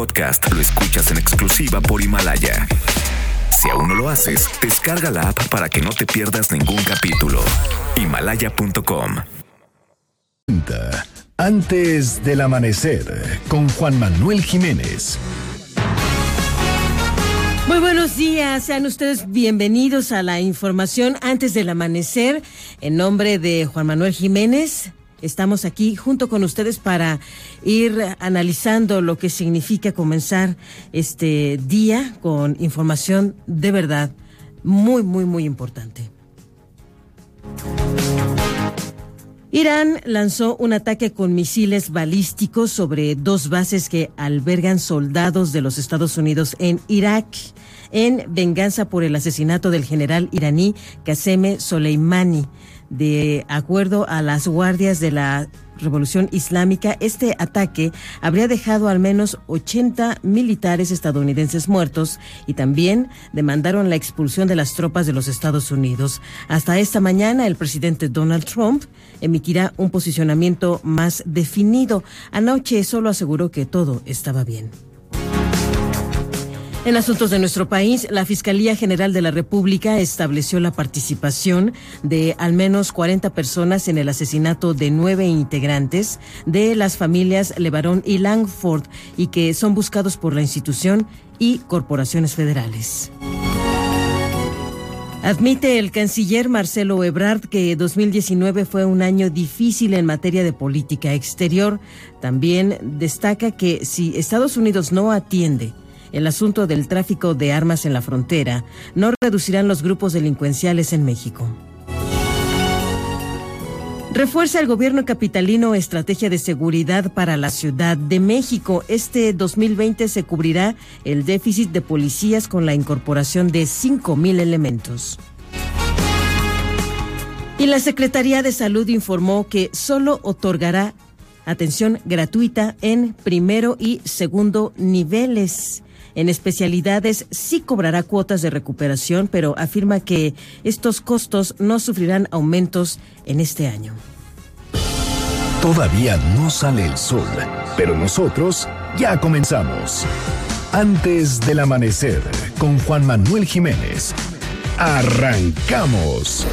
podcast lo escuchas en exclusiva por Himalaya. Si aún no lo haces, descarga la app para que no te pierdas ningún capítulo. Himalaya.com. Antes del amanecer, con Juan Manuel Jiménez. Muy buenos días, sean ustedes bienvenidos a la información antes del amanecer. En nombre de Juan Manuel Jiménez, estamos aquí junto con ustedes para ir analizando lo que significa comenzar este día con información de verdad muy, muy, muy importante. Irán lanzó un ataque con misiles balísticos sobre dos bases que albergan soldados de los Estados Unidos en Irak en venganza por el asesinato del general iraní Qasem Soleimani. De acuerdo a las guardias de la Revolución Islámica, este ataque habría dejado al menos 80 militares estadounidenses muertos y también demandaron la expulsión de las tropas de los Estados Unidos. Hasta esta mañana, el presidente Donald Trump emitirá un posicionamiento más definido. Anoche solo aseguró que todo estaba bien. En asuntos de nuestro país, la Fiscalía General de la República estableció la participación de al menos 40 personas en el asesinato de nueve integrantes de las familias Levarón y Langford y que son buscados por la institución y corporaciones federales. Admite el canciller Marcelo Ebrard que 2019 fue un año difícil en materia de política exterior. También destaca que si Estados Unidos no atiende el asunto del tráfico de armas en la frontera no reducirán los grupos delincuenciales en México. Refuerza el gobierno capitalino estrategia de seguridad para la Ciudad de México. Este 2020 se cubrirá el déficit de policías con la incorporación de 5.000 elementos. Y la Secretaría de Salud informó que solo otorgará atención gratuita en primero y segundo niveles. En especialidades sí cobrará cuotas de recuperación, pero afirma que estos costos no sufrirán aumentos en este año. Todavía no sale el sol, pero nosotros ya comenzamos. Antes del amanecer, con Juan Manuel Jiménez. Arrancamos.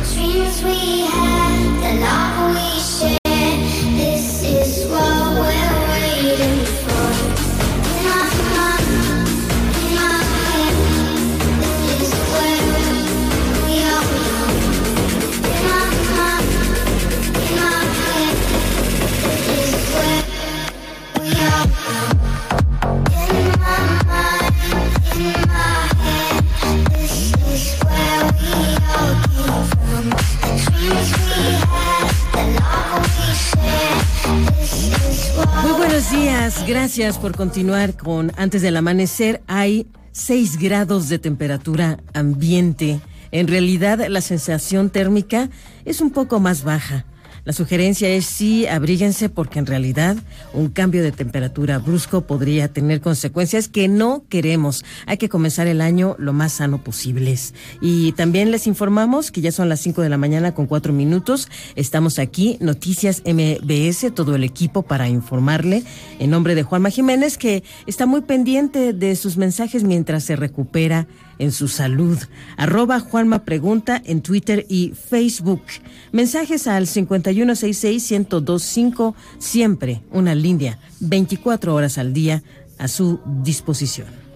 Buenos días, gracias por continuar con Antes del Amanecer. Hay 6 grados de temperatura ambiente. En realidad la sensación térmica es un poco más baja. La sugerencia es sí, abríguense porque en realidad un cambio de temperatura brusco podría tener consecuencias que no queremos. Hay que comenzar el año lo más sano posible. Y también les informamos que ya son las 5 de la mañana con 4 minutos. Estamos aquí, Noticias MBS, todo el equipo para informarle en nombre de Juanma Jiménez que está muy pendiente de sus mensajes mientras se recupera en su salud. Arroba Juanma Pregunta en Twitter y Facebook. Mensajes al 5166-1025, siempre una línea, 24 horas al día a su disposición.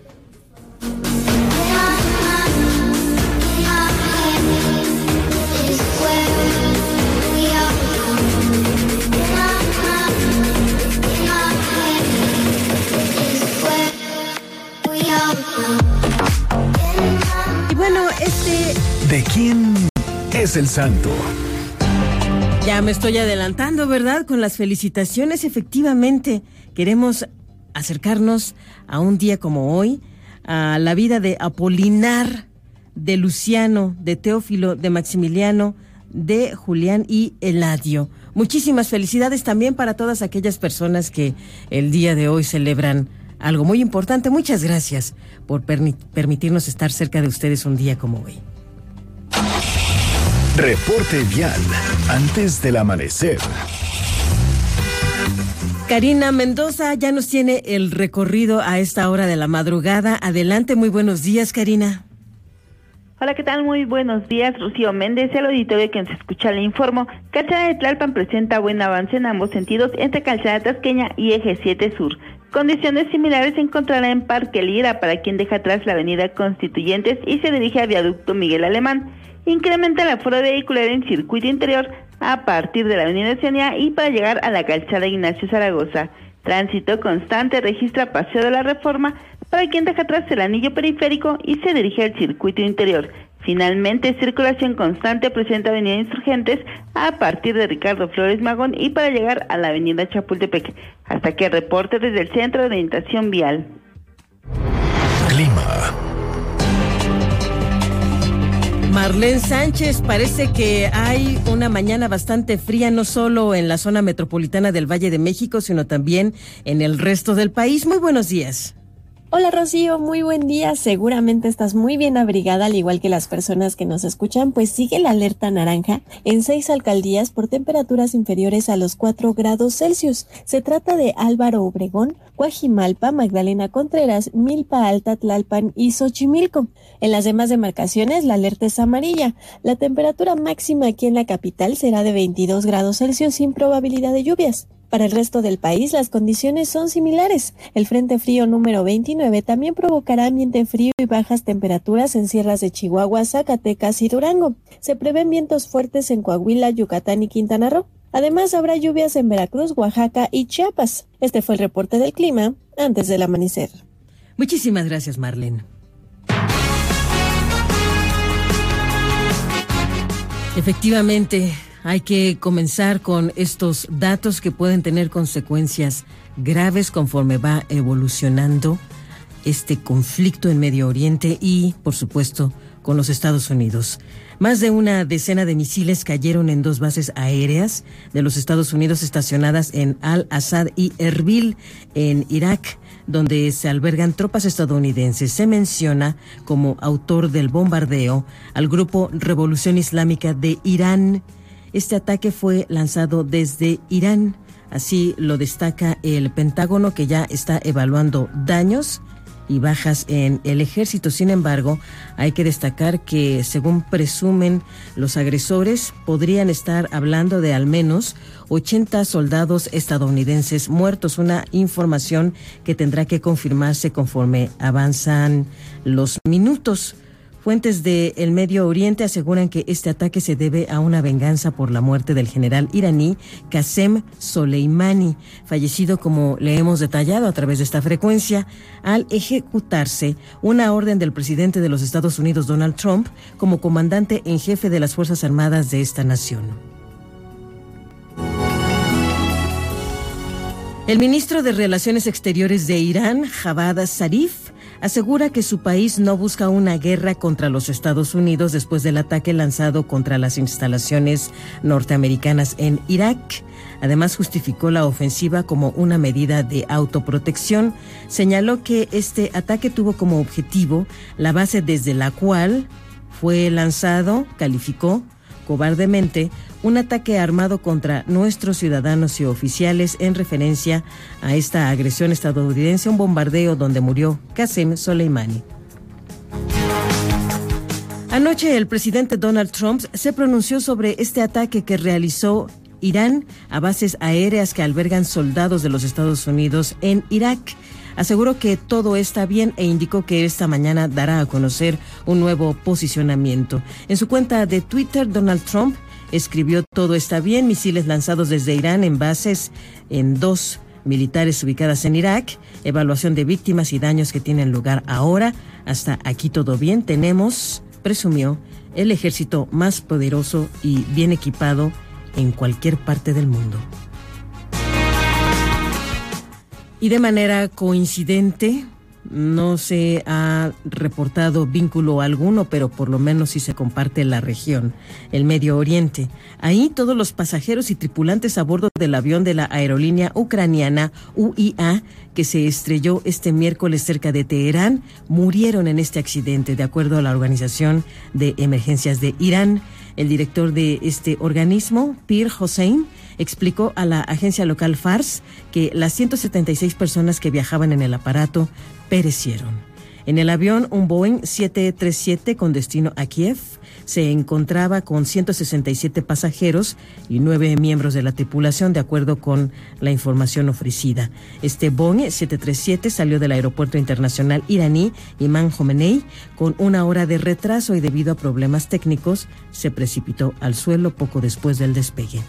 ¿De quién es el santo? Ya me estoy adelantando, ¿verdad? Con las felicitaciones, efectivamente. Queremos acercarnos a un día como hoy, a la vida de Apolinar, de Luciano, de Teófilo, de Maximiliano, de Julián y Eladio. Muchísimas felicidades también para todas aquellas personas que el día de hoy celebran algo muy importante. Muchas gracias por permitirnos estar cerca de ustedes un día como hoy. Reporte vial antes del amanecer. Karina Mendoza ya nos tiene el recorrido a esta hora de la madrugada. Adelante, muy buenos días, Karina. Hola, ¿qué tal? Muy buenos días, Rocío Méndez, el auditorio que nos escucha le informo. Calzada de Tlalpan presenta buen avance en ambos sentidos entre Calzada Tasqueña y Eje 7 Sur. Condiciones similares se encontrará en Parque Lira para quien deja atrás la avenida Constituyentes y se dirige a Viaducto Miguel Alemán. Incrementa la aforo vehicular en circuito interior a partir de la avenida Oceanía y para llegar a la calzada Ignacio Zaragoza. Tránsito constante registra Paseo de la Reforma para quien deja atrás el anillo periférico y se dirige al circuito interior. Finalmente, circulación constante presenta Avenida Insurgentes a partir de Ricardo Flores Magón y para llegar a la Avenida Chapultepec. Hasta que reporte desde el Centro de Orientación Vial. Clima. Marlene Sánchez, parece que hay una mañana bastante fría, no solo en la zona metropolitana del Valle de México, sino también en el resto del país. Muy buenos días. Hola Rocío, muy buen día. Seguramente estás muy bien abrigada, al igual que las personas que nos escuchan, pues sigue la alerta naranja en seis alcaldías por temperaturas inferiores a los 4 grados Celsius. Se trata de Álvaro Obregón, Guajimalpa, Magdalena Contreras, Milpa Alta, Tlalpan y Xochimilco. En las demás demarcaciones la alerta es amarilla. La temperatura máxima aquí en la capital será de 22 grados Celsius sin probabilidad de lluvias. Para el resto del país las condiciones son similares. El Frente Frío número 29 también provocará ambiente frío y bajas temperaturas en sierras de Chihuahua, Zacatecas y Durango. Se prevén vientos fuertes en Coahuila, Yucatán y Quintana Roo. Además, habrá lluvias en Veracruz, Oaxaca y Chiapas. Este fue el reporte del clima antes del amanecer. Muchísimas gracias, Marlene. Efectivamente, hay que comenzar con estos datos que pueden tener consecuencias graves conforme va evolucionando este conflicto en Medio Oriente y, por supuesto, con los Estados Unidos. Más de una decena de misiles cayeron en dos bases aéreas de los Estados Unidos estacionadas en Al-Assad y Erbil, en Irak, donde se albergan tropas estadounidenses. Se menciona como autor del bombardeo al grupo Revolución Islámica de Irán este ataque fue lanzado desde Irán. Así lo destaca el Pentágono que ya está evaluando daños y bajas en el ejército. Sin embargo, hay que destacar que, según presumen los agresores, podrían estar hablando de al menos 80 soldados estadounidenses muertos, una información que tendrá que confirmarse conforme avanzan los minutos. Fuentes del el Medio Oriente aseguran que este ataque se debe a una venganza por la muerte del general iraní Qasem Soleimani, fallecido como le hemos detallado a través de esta frecuencia, al ejecutarse una orden del presidente de los Estados Unidos Donald Trump como comandante en jefe de las Fuerzas Armadas de esta nación. El ministro de Relaciones Exteriores de Irán, Javad Zarif, asegura que su país no busca una guerra contra los Estados Unidos después del ataque lanzado contra las instalaciones norteamericanas en Irak. Además, justificó la ofensiva como una medida de autoprotección. Señaló que este ataque tuvo como objetivo la base desde la cual fue lanzado, calificó cobardemente un ataque armado contra nuestros ciudadanos y oficiales en referencia a esta agresión estadounidense, un bombardeo donde murió Qasem Soleimani. Anoche el presidente Donald Trump se pronunció sobre este ataque que realizó Irán a bases aéreas que albergan soldados de los Estados Unidos en Irak. Aseguró que todo está bien e indicó que esta mañana dará a conocer un nuevo posicionamiento. En su cuenta de Twitter, Donald Trump escribió todo está bien, misiles lanzados desde Irán en bases en dos militares ubicadas en Irak, evaluación de víctimas y daños que tienen lugar ahora. Hasta aquí todo bien. Tenemos, presumió, el ejército más poderoso y bien equipado en cualquier parte del mundo. Y de manera coincidente, no se ha reportado vínculo alguno, pero por lo menos sí se comparte la región, el Medio Oriente. Ahí todos los pasajeros y tripulantes a bordo del avión de la aerolínea ucraniana UIA, que se estrelló este miércoles cerca de Teherán, murieron en este accidente, de acuerdo a la Organización de Emergencias de Irán. El director de este organismo, Pir Hossein, explicó a la agencia local FARS que las 176 personas que viajaban en el aparato perecieron. En el avión, un Boeing 737 con destino a Kiev se encontraba con 167 pasajeros y nueve miembros de la tripulación, de acuerdo con la información ofrecida. Este Boeing 737 salió del aeropuerto internacional iraní Imán Jomenei con una hora de retraso y debido a problemas técnicos se precipitó al suelo poco después del despegue.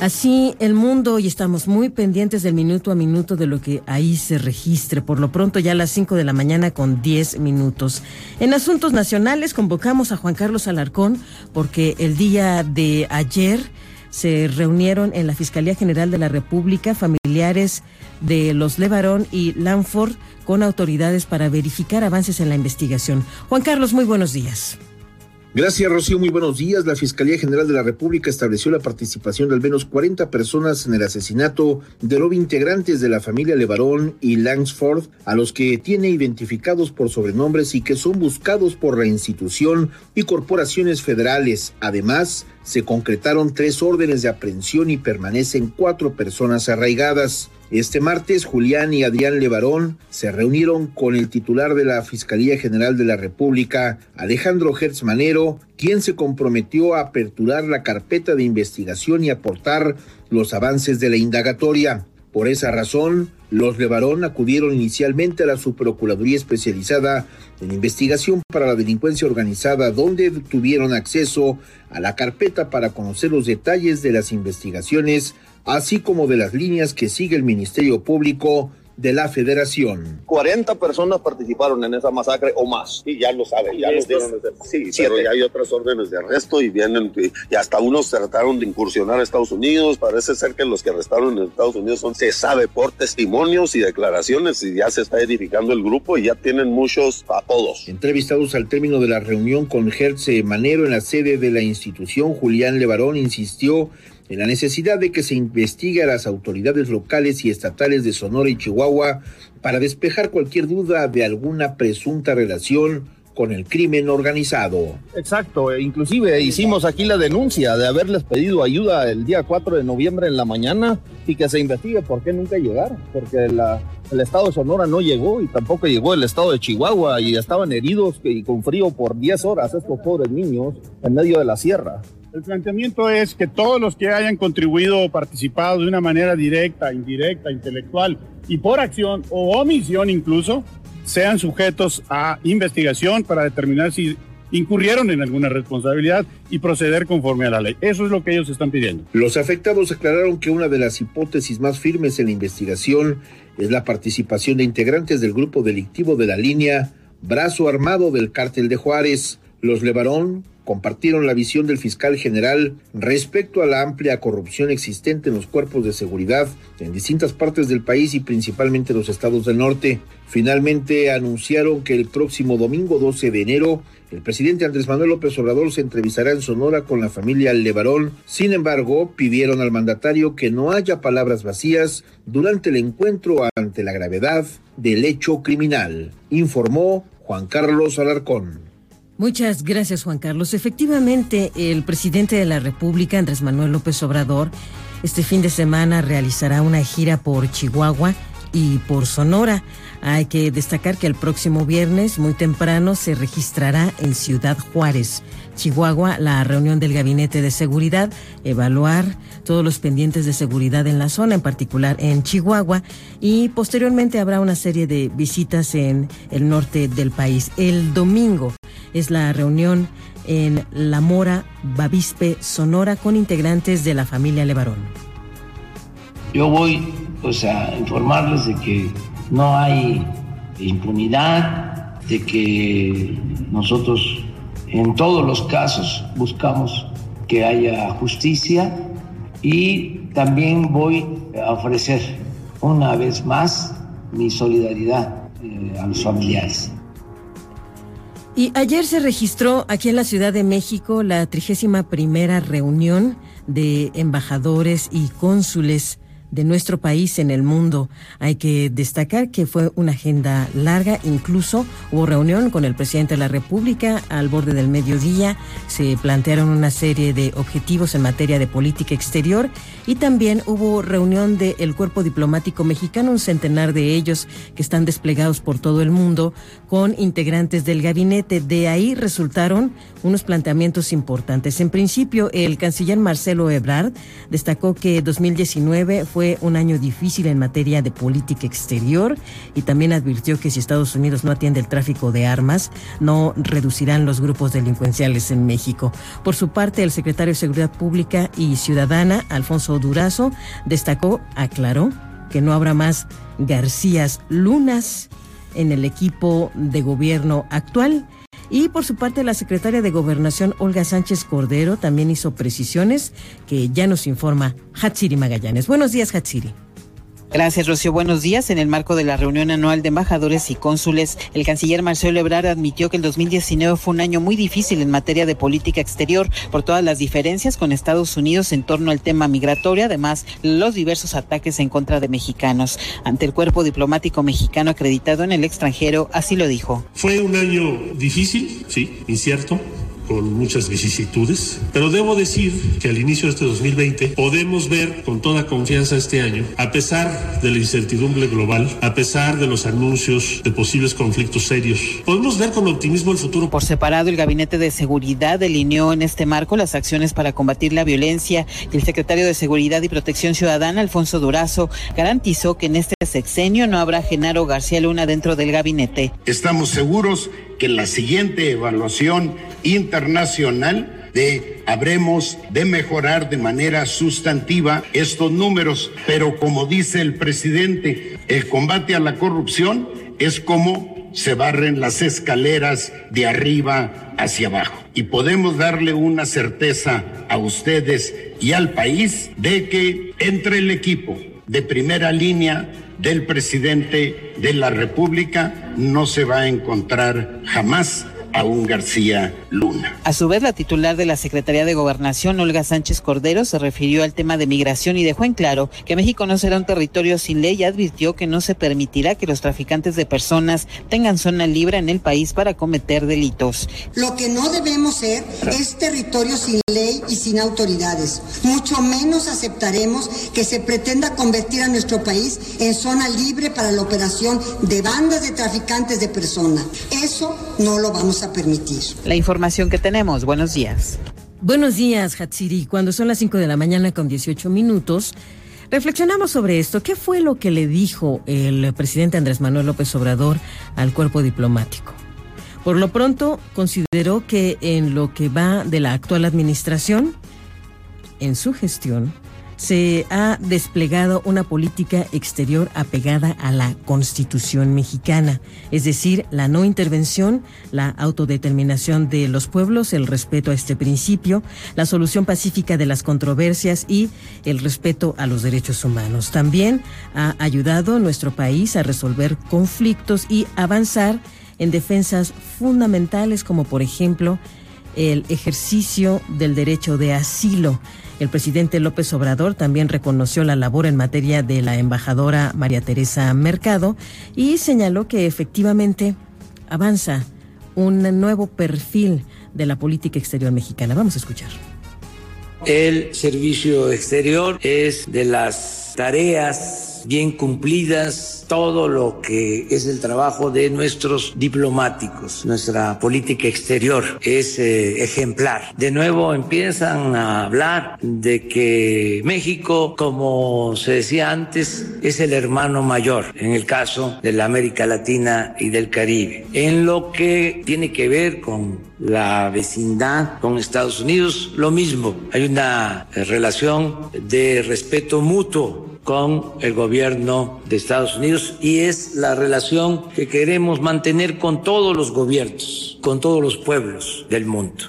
Así el mundo y estamos muy pendientes del minuto a minuto de lo que ahí se registre. Por lo pronto ya a las 5 de la mañana con 10 minutos. En asuntos nacionales convocamos a Juan Carlos Alarcón porque el día de ayer se reunieron en la Fiscalía General de la República familiares de los Levarón y Lanford con autoridades para verificar avances en la investigación. Juan Carlos, muy buenos días. Gracias, Rocío. Muy buenos días. La Fiscalía General de la República estableció la participación de al menos 40 personas en el asesinato de los integrantes de la familia Levarón y Langsford, a los que tiene identificados por sobrenombres y que son buscados por la institución y corporaciones federales. Además, se concretaron tres órdenes de aprehensión y permanecen cuatro personas arraigadas. Este martes, Julián y Adrián Levarón se reunieron con el titular de la Fiscalía General de la República, Alejandro Hertz Manero, quien se comprometió a aperturar la carpeta de investigación y aportar los avances de la indagatoria. Por esa razón, los Levarón acudieron inicialmente a la Subprocuraduría Especializada en Investigación para la Delincuencia Organizada, donde tuvieron acceso a la carpeta para conocer los detalles de las investigaciones así como de las líneas que sigue el Ministerio Público de la Federación. 40 personas participaron en esa masacre o más. Y ya lo saben, ya los dieron. Sí, pero ya hay otras órdenes de arresto y vienen, y hasta unos trataron de incursionar a Estados Unidos. Parece ser que los que arrestaron en Estados Unidos son, se sabe por testimonios y declaraciones y ya se está edificando el grupo y ya tienen muchos a todos. Entrevistados al término de la reunión con Gertze Manero en la sede de la institución, Julián Levarón insistió en la necesidad de que se investigue a las autoridades locales y estatales de Sonora y Chihuahua para despejar cualquier duda de alguna presunta relación con el crimen organizado. Exacto, e inclusive hicimos aquí la denuncia de haberles pedido ayuda el día 4 de noviembre en la mañana y que se investigue por qué nunca llegaron, porque el estado de Sonora no llegó y tampoco llegó el estado de Chihuahua y estaban heridos y con frío por 10 horas estos pobres niños en medio de la sierra. El planteamiento es que todos los que hayan contribuido o participado de una manera directa, indirecta, intelectual y por acción o omisión incluso, sean sujetos a investigación para determinar si incurrieron en alguna responsabilidad y proceder conforme a la ley. Eso es lo que ellos están pidiendo. Los afectados aclararon que una de las hipótesis más firmes en la investigación es la participación de integrantes del grupo delictivo de la línea Brazo Armado del Cártel de Juárez. Los Levarón compartieron la visión del fiscal general respecto a la amplia corrupción existente en los cuerpos de seguridad en distintas partes del país y principalmente los estados del norte. Finalmente anunciaron que el próximo domingo 12 de enero el presidente Andrés Manuel López Obrador se entrevistará en Sonora con la familia Levarón. Sin embargo, pidieron al mandatario que no haya palabras vacías durante el encuentro ante la gravedad del hecho criminal, informó Juan Carlos Alarcón. Muchas gracias, Juan Carlos. Efectivamente, el presidente de la República, Andrés Manuel López Obrador, este fin de semana realizará una gira por Chihuahua y por Sonora. Hay que destacar que el próximo viernes, muy temprano, se registrará en Ciudad Juárez, Chihuahua, la reunión del Gabinete de Seguridad, evaluar todos los pendientes de seguridad en la zona, en particular en Chihuahua, y posteriormente habrá una serie de visitas en el norte del país. El domingo es la reunión en La Mora, Bavispe, Sonora, con integrantes de la familia Levarón. Yo voy pues, a informarles de que no hay impunidad, de que nosotros en todos los casos buscamos que haya justicia y también voy a ofrecer una vez más mi solidaridad eh, a los familiares. Y ayer se registró aquí en la Ciudad de México la trigésima primera reunión de embajadores y cónsules de nuestro país en el mundo. Hay que destacar que fue una agenda larga, incluso hubo reunión con el presidente de la República al borde del mediodía, se plantearon una serie de objetivos en materia de política exterior y también hubo reunión del cuerpo diplomático mexicano, un centenar de ellos que están desplegados por todo el mundo con integrantes del gabinete. De ahí resultaron unos planteamientos importantes. En principio, el canciller Marcelo Ebrard destacó que 2019 fue fue un año difícil en materia de política exterior y también advirtió que si Estados Unidos no atiende el tráfico de armas, no reducirán los grupos delincuenciales en México. Por su parte, el secretario de Seguridad Pública y Ciudadana, Alfonso Durazo, destacó, aclaró, que no habrá más Garcías Lunas en el equipo de gobierno actual y por su parte, la secretaria de Gobernación, Olga Sánchez Cordero, también hizo precisiones que ya nos informa Hatsiri Magallanes. Buenos días, Hatsiri. Gracias, Rocío. Buenos días. En el marco de la reunión anual de embajadores y cónsules, el canciller Marcelo Ebrard admitió que el 2019 fue un año muy difícil en materia de política exterior por todas las diferencias con Estados Unidos en torno al tema migratorio, además los diversos ataques en contra de mexicanos. Ante el cuerpo diplomático mexicano acreditado en el extranjero, así lo dijo. Fue un año difícil, sí, incierto con muchas vicisitudes, pero debo decir que al inicio de este 2020 podemos ver con toda confianza este año, a pesar de la incertidumbre global, a pesar de los anuncios de posibles conflictos serios, podemos ver con optimismo el futuro. Por separado, el Gabinete de Seguridad delineó en este marco las acciones para combatir la violencia y el secretario de Seguridad y Protección Ciudadana, Alfonso Durazo, garantizó que en este sexenio no habrá Genaro García Luna dentro del gabinete. Estamos seguros que en la siguiente evaluación internacional de habremos de mejorar de manera sustantiva estos números, pero como dice el presidente, el combate a la corrupción es como se barren las escaleras de arriba hacia abajo. Y podemos darle una certeza a ustedes y al país de que entre el equipo de primera línea del presidente de la República no se va a encontrar jamás a un García Luna. A su vez, la titular de la Secretaría de Gobernación, Olga Sánchez Cordero, se refirió al tema de migración y dejó en claro que México no será un territorio sin ley y advirtió que no se permitirá que los traficantes de personas tengan zona libre en el país para cometer delitos. Lo que no debemos ser es territorio sin ley y sin autoridades. Mucho menos aceptaremos que se pretenda convertir a nuestro país en zona libre para la operación de bandas de traficantes de personas. Eso no lo vamos a permitir. La información que tenemos. Buenos días. Buenos días, Hatsiri. Cuando son las 5 de la mañana con 18 minutos, reflexionamos sobre esto. ¿Qué fue lo que le dijo el presidente Andrés Manuel López Obrador al cuerpo diplomático? Por lo pronto, consideró que en lo que va de la actual administración, en su gestión, se ha desplegado una política exterior apegada a la Constitución mexicana, es decir, la no intervención, la autodeterminación de los pueblos, el respeto a este principio, la solución pacífica de las controversias y el respeto a los derechos humanos. También ha ayudado nuestro país a resolver conflictos y avanzar en defensas fundamentales como por ejemplo el ejercicio del derecho de asilo. El presidente López Obrador también reconoció la labor en materia de la embajadora María Teresa Mercado y señaló que efectivamente avanza un nuevo perfil de la política exterior mexicana. Vamos a escuchar. El servicio exterior es de las tareas bien cumplidas, todo lo que es el trabajo de nuestros diplomáticos. Nuestra política exterior es eh, ejemplar. De nuevo empiezan a hablar de que México, como se decía antes, es el hermano mayor en el caso de la América Latina y del Caribe. En lo que tiene que ver con la vecindad con Estados Unidos, lo mismo. Hay una eh, relación de respeto mutuo con el gobierno de Estados Unidos y es la relación que queremos mantener con todos los gobiernos, con todos los pueblos del mundo.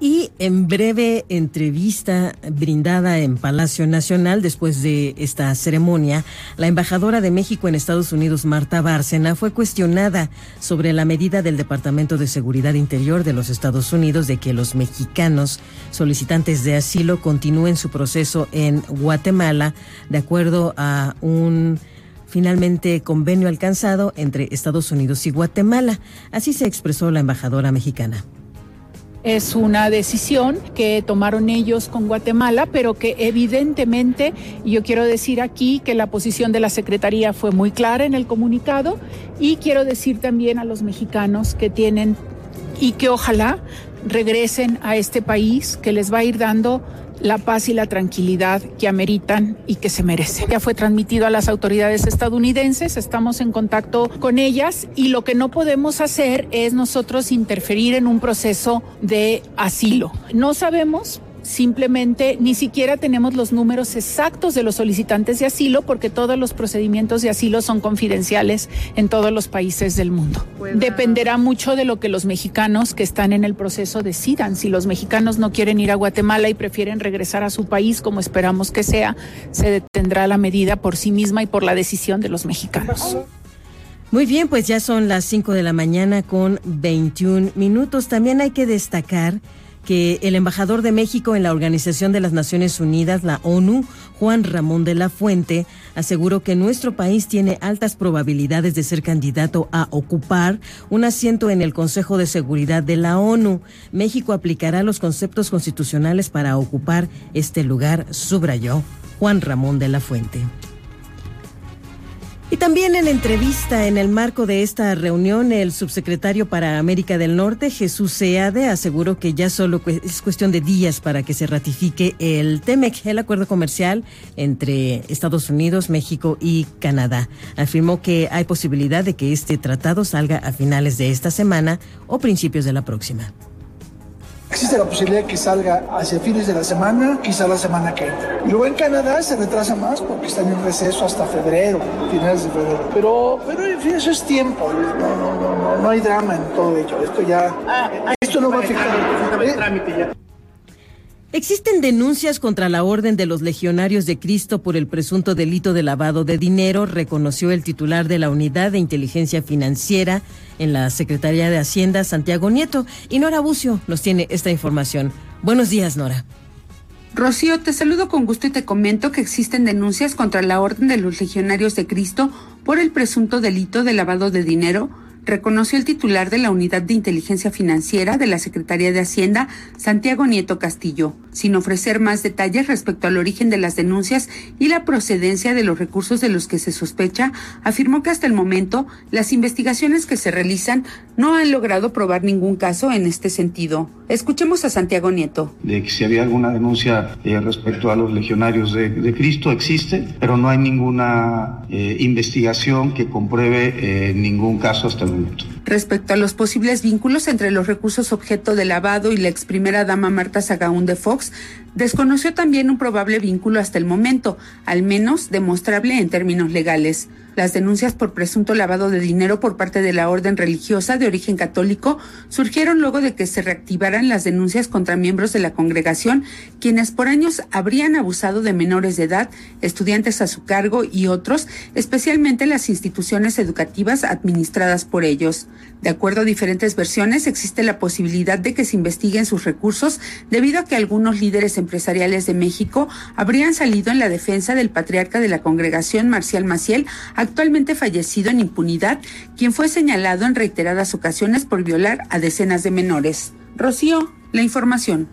Y en breve entrevista brindada en Palacio Nacional después de esta ceremonia, la embajadora de México en Estados Unidos, Marta Bárcena, fue cuestionada sobre la medida del Departamento de Seguridad Interior de los Estados Unidos de que los mexicanos solicitantes de asilo continúen su proceso en Guatemala de acuerdo a un finalmente convenio alcanzado entre Estados Unidos y Guatemala. Así se expresó la embajadora mexicana. Es una decisión que tomaron ellos con Guatemala, pero que evidentemente, yo quiero decir aquí que la posición de la Secretaría fue muy clara en el comunicado y quiero decir también a los mexicanos que tienen y que ojalá regresen a este país que les va a ir dando la paz y la tranquilidad que ameritan y que se merecen. Ya fue transmitido a las autoridades estadounidenses, estamos en contacto con ellas y lo que no podemos hacer es nosotros interferir en un proceso de asilo. No sabemos Simplemente ni siquiera tenemos los números exactos de los solicitantes de asilo porque todos los procedimientos de asilo son confidenciales en todos los países del mundo. Dependerá mucho de lo que los mexicanos que están en el proceso decidan. Si los mexicanos no quieren ir a Guatemala y prefieren regresar a su país, como esperamos que sea, se detendrá la medida por sí misma y por la decisión de los mexicanos. Muy bien, pues ya son las 5 de la mañana con 21 minutos. También hay que destacar que el embajador de México en la Organización de las Naciones Unidas, la ONU, Juan Ramón de la Fuente, aseguró que nuestro país tiene altas probabilidades de ser candidato a ocupar un asiento en el Consejo de Seguridad de la ONU. México aplicará los conceptos constitucionales para ocupar este lugar, subrayó Juan Ramón de la Fuente. Y también en entrevista en el marco de esta reunión, el subsecretario para América del Norte, Jesús Seade, aseguró que ya solo es cuestión de días para que se ratifique el TEMEC, el acuerdo comercial entre Estados Unidos, México y Canadá. Afirmó que hay posibilidad de que este tratado salga a finales de esta semana o principios de la próxima. Existe la posibilidad de que salga hacia fines de la semana, quizá la semana que entra. Y luego en Canadá se retrasa más porque están en receso hasta febrero, finales de febrero. Pero, pero en fin, eso es tiempo. No, no, no, no, no hay drama en todo ello. Esto ya, ah, esto no va a afectar el trámite ya. Existen denuncias contra la Orden de los Legionarios de Cristo por el presunto delito de lavado de dinero, reconoció el titular de la Unidad de Inteligencia Financiera en la Secretaría de Hacienda, Santiago Nieto. Y Nora Bucio nos tiene esta información. Buenos días, Nora. Rocío, te saludo con gusto y te comento que existen denuncias contra la Orden de los Legionarios de Cristo por el presunto delito de lavado de dinero reconoció el titular de la Unidad de Inteligencia Financiera de la Secretaría de Hacienda, Santiago Nieto Castillo, sin ofrecer más detalles respecto al origen de las denuncias y la procedencia de los recursos de los que se sospecha, afirmó que hasta el momento las investigaciones que se realizan no han logrado probar ningún caso en este sentido. Escuchemos a Santiago Nieto. De que si había alguna denuncia eh, respecto a los legionarios de, Cristo, existe, pero no hay ninguna eh, investigación que compruebe eh, ningún caso hasta el momento. Respecto a los posibles vínculos entre los recursos objeto de lavado y la ex primera dama Marta Sagaún de Fox, desconoció también un probable vínculo hasta el momento, al menos demostrable en términos legales. Las denuncias por presunto lavado de dinero por parte de la orden religiosa de origen católico surgieron luego de que se reactivaran las denuncias contra miembros de la congregación, quienes por años habrían abusado de menores de edad, estudiantes a su cargo y otros, especialmente las instituciones educativas administradas por ellos. De acuerdo a diferentes versiones, existe la posibilidad de que se investiguen sus recursos debido a que algunos líderes empresariales de México habrían salido en la defensa del patriarca de la congregación, Marcial Maciel, actualmente fallecido en impunidad, quien fue señalado en reiteradas ocasiones por violar a decenas de menores. Rocío, la información.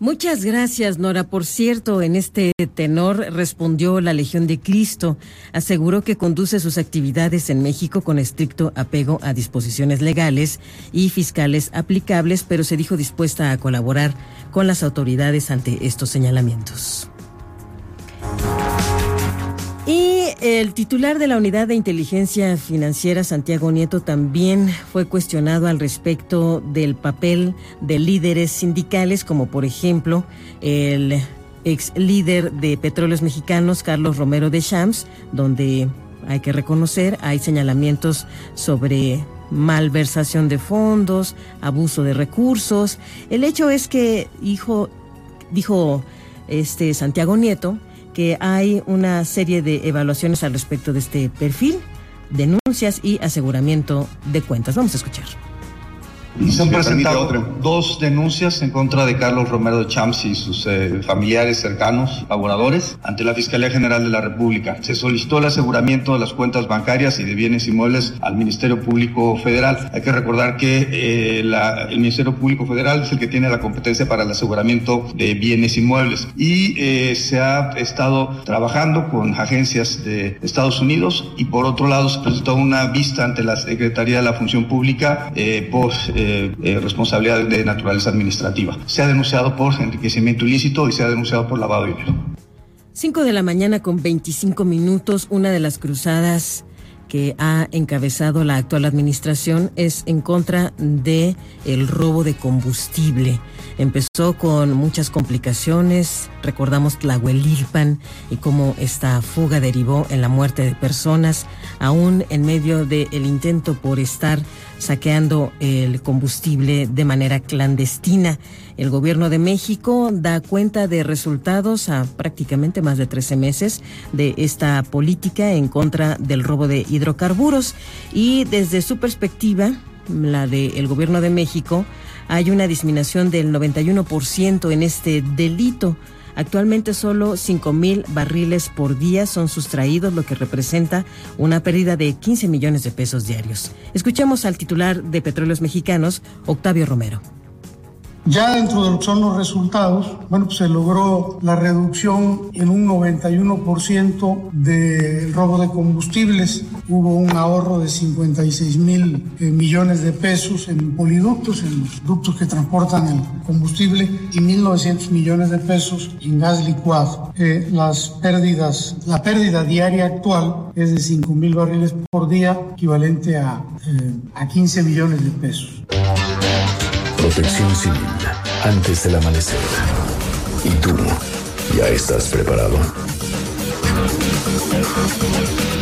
Muchas gracias, Nora. Por cierto, en este tenor respondió la Legión de Cristo. Aseguró que conduce sus actividades en México con estricto apego a disposiciones legales y fiscales aplicables, pero se dijo dispuesta a colaborar con las autoridades ante estos señalamientos. El titular de la Unidad de Inteligencia Financiera, Santiago Nieto, también fue cuestionado al respecto del papel de líderes sindicales, como por ejemplo el ex líder de Petróleos Mexicanos, Carlos Romero de Champs, donde hay que reconocer, hay señalamientos sobre malversación de fondos, abuso de recursos. El hecho es que, hijo, dijo este Santiago Nieto, que hay una serie de evaluaciones al respecto de este perfil, denuncias y aseguramiento de cuentas. Vamos a escuchar. Se han presentado dos denuncias en contra de Carlos Romero de Champs y sus eh, familiares cercanos, laboradores, ante la Fiscalía General de la República. Se solicitó el aseguramiento de las cuentas bancarias y de bienes inmuebles al Ministerio Público Federal. Hay que recordar que eh, el Ministerio Público Federal es el que tiene la competencia para el aseguramiento de bienes inmuebles y eh, se ha estado trabajando con agencias de Estados Unidos y por otro lado se presentó una vista ante la Secretaría de la Función Pública por eh, responsabilidad de naturaleza administrativa. Se ha denunciado por enriquecimiento ilícito y se ha denunciado por lavado de dinero. 5 de la mañana con 25 minutos, una de las cruzadas que ha encabezado la actual administración es en contra de el robo de combustible. Empezó con muchas complicaciones, recordamos Tlahuelilpan y cómo esta fuga derivó en la muerte de personas, aún en medio del intento por estar saqueando el combustible de manera clandestina. El gobierno de México da cuenta de resultados a prácticamente más de 13 meses de esta política en contra del robo de hidrocarburos y desde su perspectiva, la del gobierno de México, hay una disminución del 91% en este delito. Actualmente solo 5 mil barriles por día son sustraídos, lo que representa una pérdida de 15 millones de pesos diarios. Escuchemos al titular de Petróleos Mexicanos, Octavio Romero. Ya dentro de lo que son los resultados, bueno, pues se logró la reducción en un 91% del robo de combustibles. Hubo un ahorro de 56 mil eh, millones de pesos en poliductos, en los ductos que transportan el combustible, y 1.900 millones de pesos en gas licuado. Eh, las pérdidas, la pérdida diaria actual es de 5 mil barriles por día, equivalente a, eh, a 15 millones de pesos. Protección civil, antes del amanecer. ¿Y tú ya estás preparado?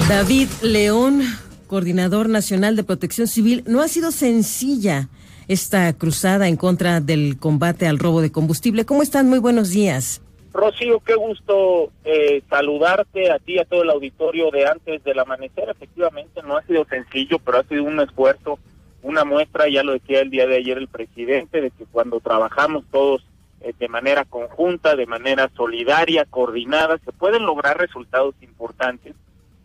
David León, coordinador nacional de protección civil, no ha sido sencilla esta cruzada en contra del combate al robo de combustible. ¿Cómo están? Muy buenos días. Rocío, qué gusto eh, saludarte a ti y a todo el auditorio de antes del amanecer. Efectivamente, no ha sido sencillo, pero ha sido un esfuerzo una muestra, ya lo decía el día de ayer el presidente, de que cuando trabajamos todos eh, de manera conjunta, de manera solidaria, coordinada, se pueden lograr resultados importantes.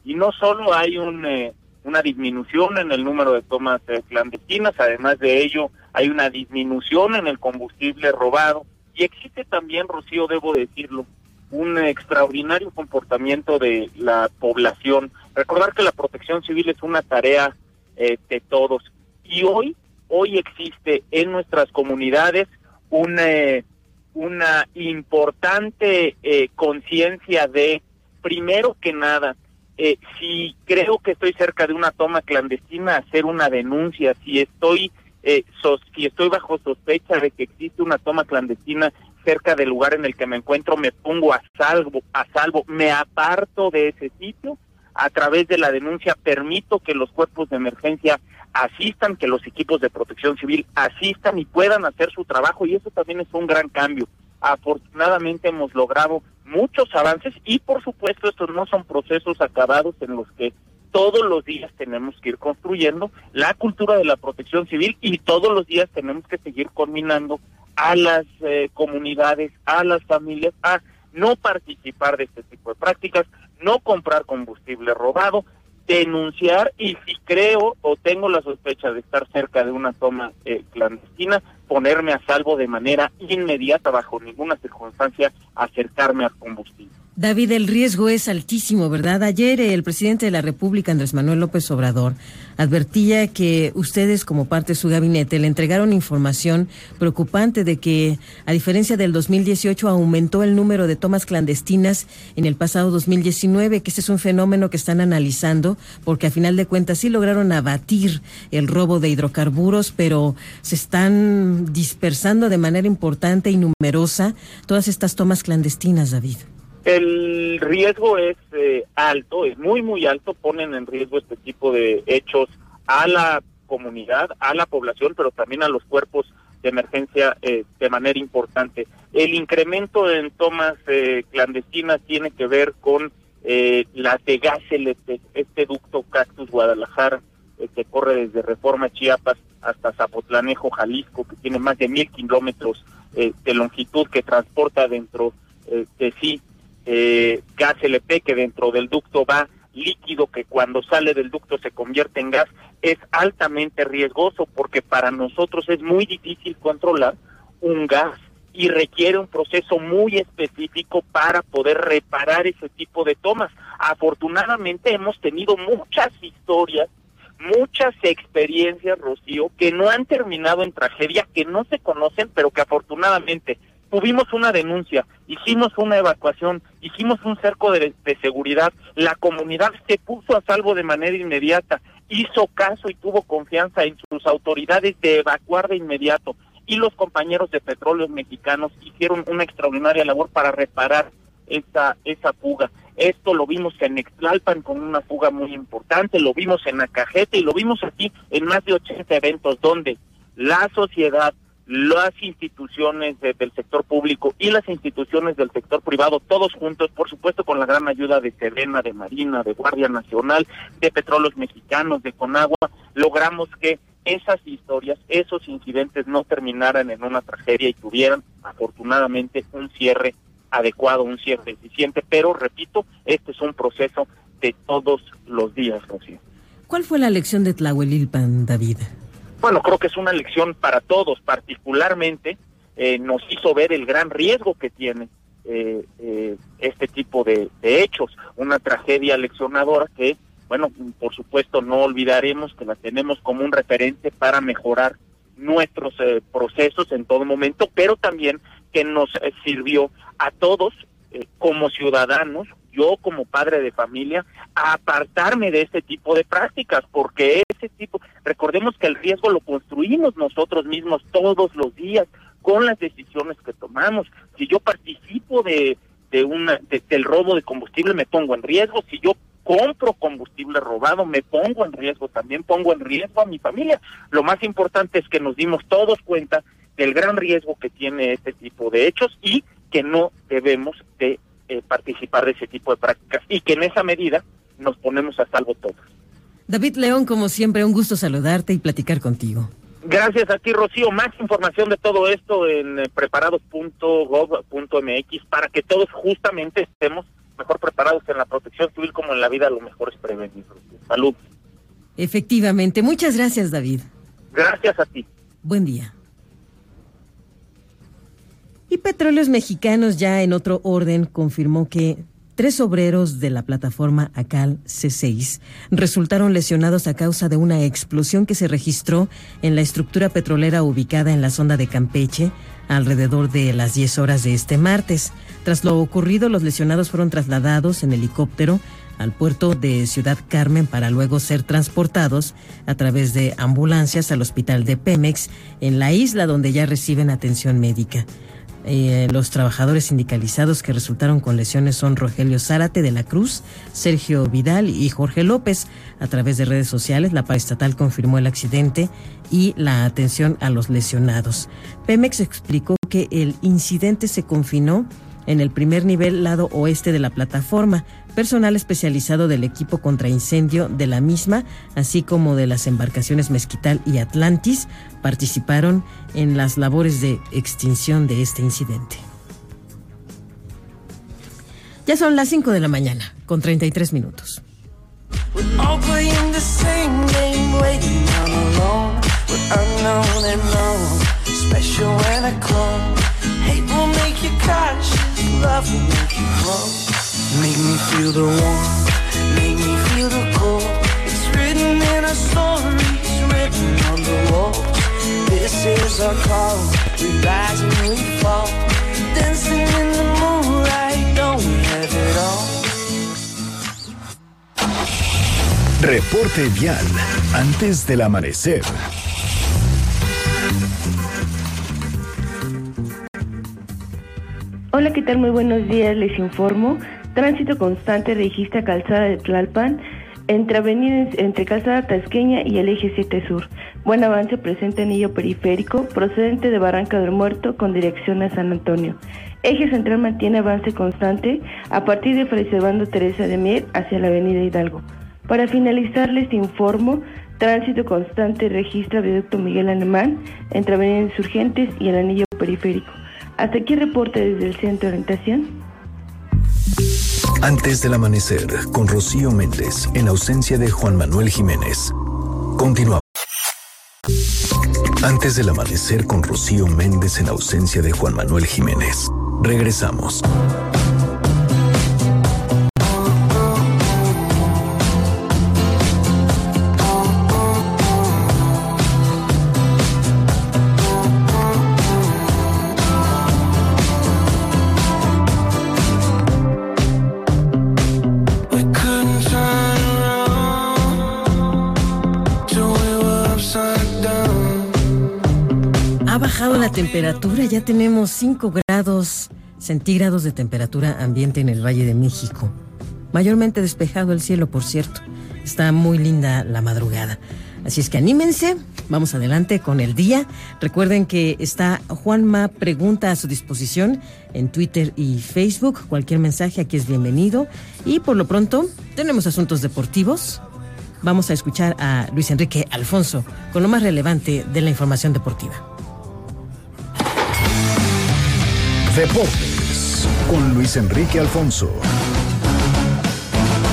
Y no solo hay un, eh, una disminución en el número de tomas eh, clandestinas, además de ello hay una disminución en el combustible robado. Y existe también, Rocío, debo decirlo, un extraordinario comportamiento de la población. Recordar que la protección civil es una tarea de todos hoy existe en nuestras comunidades una, una importante eh, conciencia de, primero que nada, eh, si creo que estoy cerca de una toma clandestina, hacer una denuncia, si estoy, eh, si estoy bajo sospecha de que existe una toma clandestina cerca del lugar en el que me encuentro, me pongo a salvo, a salvo, me aparto de ese sitio, a través de la denuncia permito que los cuerpos de emergencia asistan, que los equipos de protección civil asistan y puedan hacer su trabajo y eso también es un gran cambio. Afortunadamente hemos logrado muchos avances y por supuesto estos no son procesos acabados en los que todos los días tenemos que ir construyendo la cultura de la protección civil y todos los días tenemos que seguir combinando a las eh, comunidades, a las familias, a no participar de este tipo de prácticas, no comprar combustible robado, denunciar y si creo o tengo la sospecha de estar cerca de una toma eh, clandestina, ponerme a salvo de manera inmediata, bajo ninguna circunstancia, acercarme al combustible. David, el riesgo es altísimo, ¿verdad? Ayer el presidente de la República, Andrés Manuel López Obrador, advertía que ustedes, como parte de su gabinete, le entregaron información preocupante de que, a diferencia del 2018, aumentó el número de tomas clandestinas en el pasado 2019, que ese es un fenómeno que están analizando, porque a final de cuentas sí lograron abatir el robo de hidrocarburos, pero se están dispersando de manera importante y numerosa todas estas tomas clandestinas, David. El riesgo es eh, alto, es muy, muy alto, ponen en riesgo este tipo de hechos a la comunidad, a la población, pero también a los cuerpos de emergencia eh, de manera importante. El incremento en tomas eh, clandestinas tiene que ver con eh, las de gas este ducto Cactus Guadalajara, eh, que corre desde Reforma Chiapas hasta Zapotlanejo, Jalisco, que tiene más de mil kilómetros eh, de longitud, que transporta dentro eh, de sí eh, gas LP, que dentro del ducto va líquido, que cuando sale del ducto se convierte en gas, es altamente riesgoso porque para nosotros es muy difícil controlar un gas y requiere un proceso muy específico para poder reparar ese tipo de tomas. Afortunadamente hemos tenido muchas historias, muchas experiencias, Rocío, que no han terminado en tragedia, que no se conocen, pero que afortunadamente tuvimos una denuncia, hicimos una evacuación, hicimos un cerco de, seguridad, la comunidad se puso a salvo de manera inmediata, hizo caso y tuvo confianza en sus autoridades de evacuar de inmediato y los compañeros de petróleos mexicanos hicieron una extraordinaria labor para reparar esa, esa fuga. Esto lo vimos en Extlalpan con una fuga muy importante, lo vimos en Acajete y lo vimos aquí en más de 80 eventos donde la sociedad, las instituciones de, del sector público y las instituciones del sector privado, todos juntos, por supuesto con la gran ayuda de Sedena, de Marina, de Guardia Nacional, de Petróleos Mexicanos, de Conagua, logramos que esas historias, esos incidentes no terminaran en una tragedia y tuvieran afortunadamente un cierre adecuado, un cierre eficiente, pero repito, este es un proceso de todos los días, Rocío. ¿Cuál fue la lección de Tlahuelilpan, David? Bueno, creo que es una lección para todos, particularmente eh, nos hizo ver el gran riesgo que tiene eh, eh, este tipo de, de, hechos, una tragedia leccionadora que, bueno, por supuesto no olvidaremos que la tenemos como un referente para mejorar nuestros eh, procesos en todo momento, pero también que nos sirvió a todos como ciudadanos, yo como padre de familia, apartarme de este tipo de prácticas, porque ese tipo, recordemos que el riesgo lo construimos nosotros mismos todos los días con las decisiones que tomamos. Si yo participo de, de una, de, del robo de combustible, me pongo en riesgo. Si yo compro combustible robado, me pongo en riesgo, también pongo en riesgo a mi familia. Lo más importante es que nos dimos todos cuenta del gran riesgo que tiene este tipo de hechos y que no debemos de eh, participar de ese tipo de prácticas y que en esa medida nos ponemos a salvo todos. David León, como siempre, un gusto saludarte y platicar contigo. Gracias a ti, Rocío. Más información de todo esto en eh, preparados.gov.mx para que todos justamente estemos mejor preparados en la protección civil como en la vida. Lo mejor es prevenir. Salud. Efectivamente. Muchas gracias, David. Gracias a ti. Buen día. Y Petróleos Mexicanos ya en otro orden confirmó que tres obreros de la plataforma ACAL C6 resultaron lesionados a causa de una explosión que se registró en la estructura petrolera ubicada en la sonda de Campeche alrededor de las 10 horas de este martes. Tras lo ocurrido, los lesionados fueron trasladados en helicóptero al puerto de Ciudad Carmen para luego ser transportados a través de ambulancias al hospital de Pemex en la isla donde ya reciben atención médica. Eh, los trabajadores sindicalizados que resultaron con lesiones son Rogelio Zárate de la Cruz, Sergio Vidal y Jorge López. A través de redes sociales, la paraestatal confirmó el accidente y la atención a los lesionados. Pemex explicó que el incidente se confinó en el primer nivel lado oeste de la plataforma, personal especializado del equipo contra incendio de la misma, así como de las embarcaciones Mezquital y Atlantis, participaron en las labores de extinción de este incidente. Ya son las 5 de la mañana, con 33 minutos. Make me feel the warmth, make me feel the cold. It's written in our stories, written on the walls. This is our call, we rise and we fall. Dancing in the moonlight, don't we have it all? Reporte vial, antes del amanecer. Hola, ¿qué tal? Muy buenos días, les informo. Tránsito constante registra calzada de Tlalpan entre avenida entre Calzada Tasqueña y el eje 7 Sur. Buen avance presenta anillo periférico procedente de Barranca del Muerto con dirección a San Antonio. Eje central mantiene avance constante a partir de Fray Teresa de Mier hacia la avenida Hidalgo. Para finalizar les informo Tránsito constante registra viaducto Miguel Alemán entre Avenida Insurgentes y el anillo periférico. Hasta aquí reporte desde el centro de orientación. Antes del amanecer, con Rocío Méndez, en ausencia de Juan Manuel Jiménez. Continuamos. Antes del amanecer, con Rocío Méndez, en ausencia de Juan Manuel Jiménez. Regresamos. Temperatura, ya tenemos 5 grados centígrados de temperatura ambiente en el Valle de México. Mayormente despejado el cielo, por cierto. Está muy linda la madrugada. Así es que anímense, vamos adelante con el día. Recuerden que está Juanma Pregunta a su disposición en Twitter y Facebook. Cualquier mensaje aquí es bienvenido. Y por lo pronto, tenemos asuntos deportivos. Vamos a escuchar a Luis Enrique Alfonso con lo más relevante de la información deportiva. Deportes con Luis Enrique Alfonso.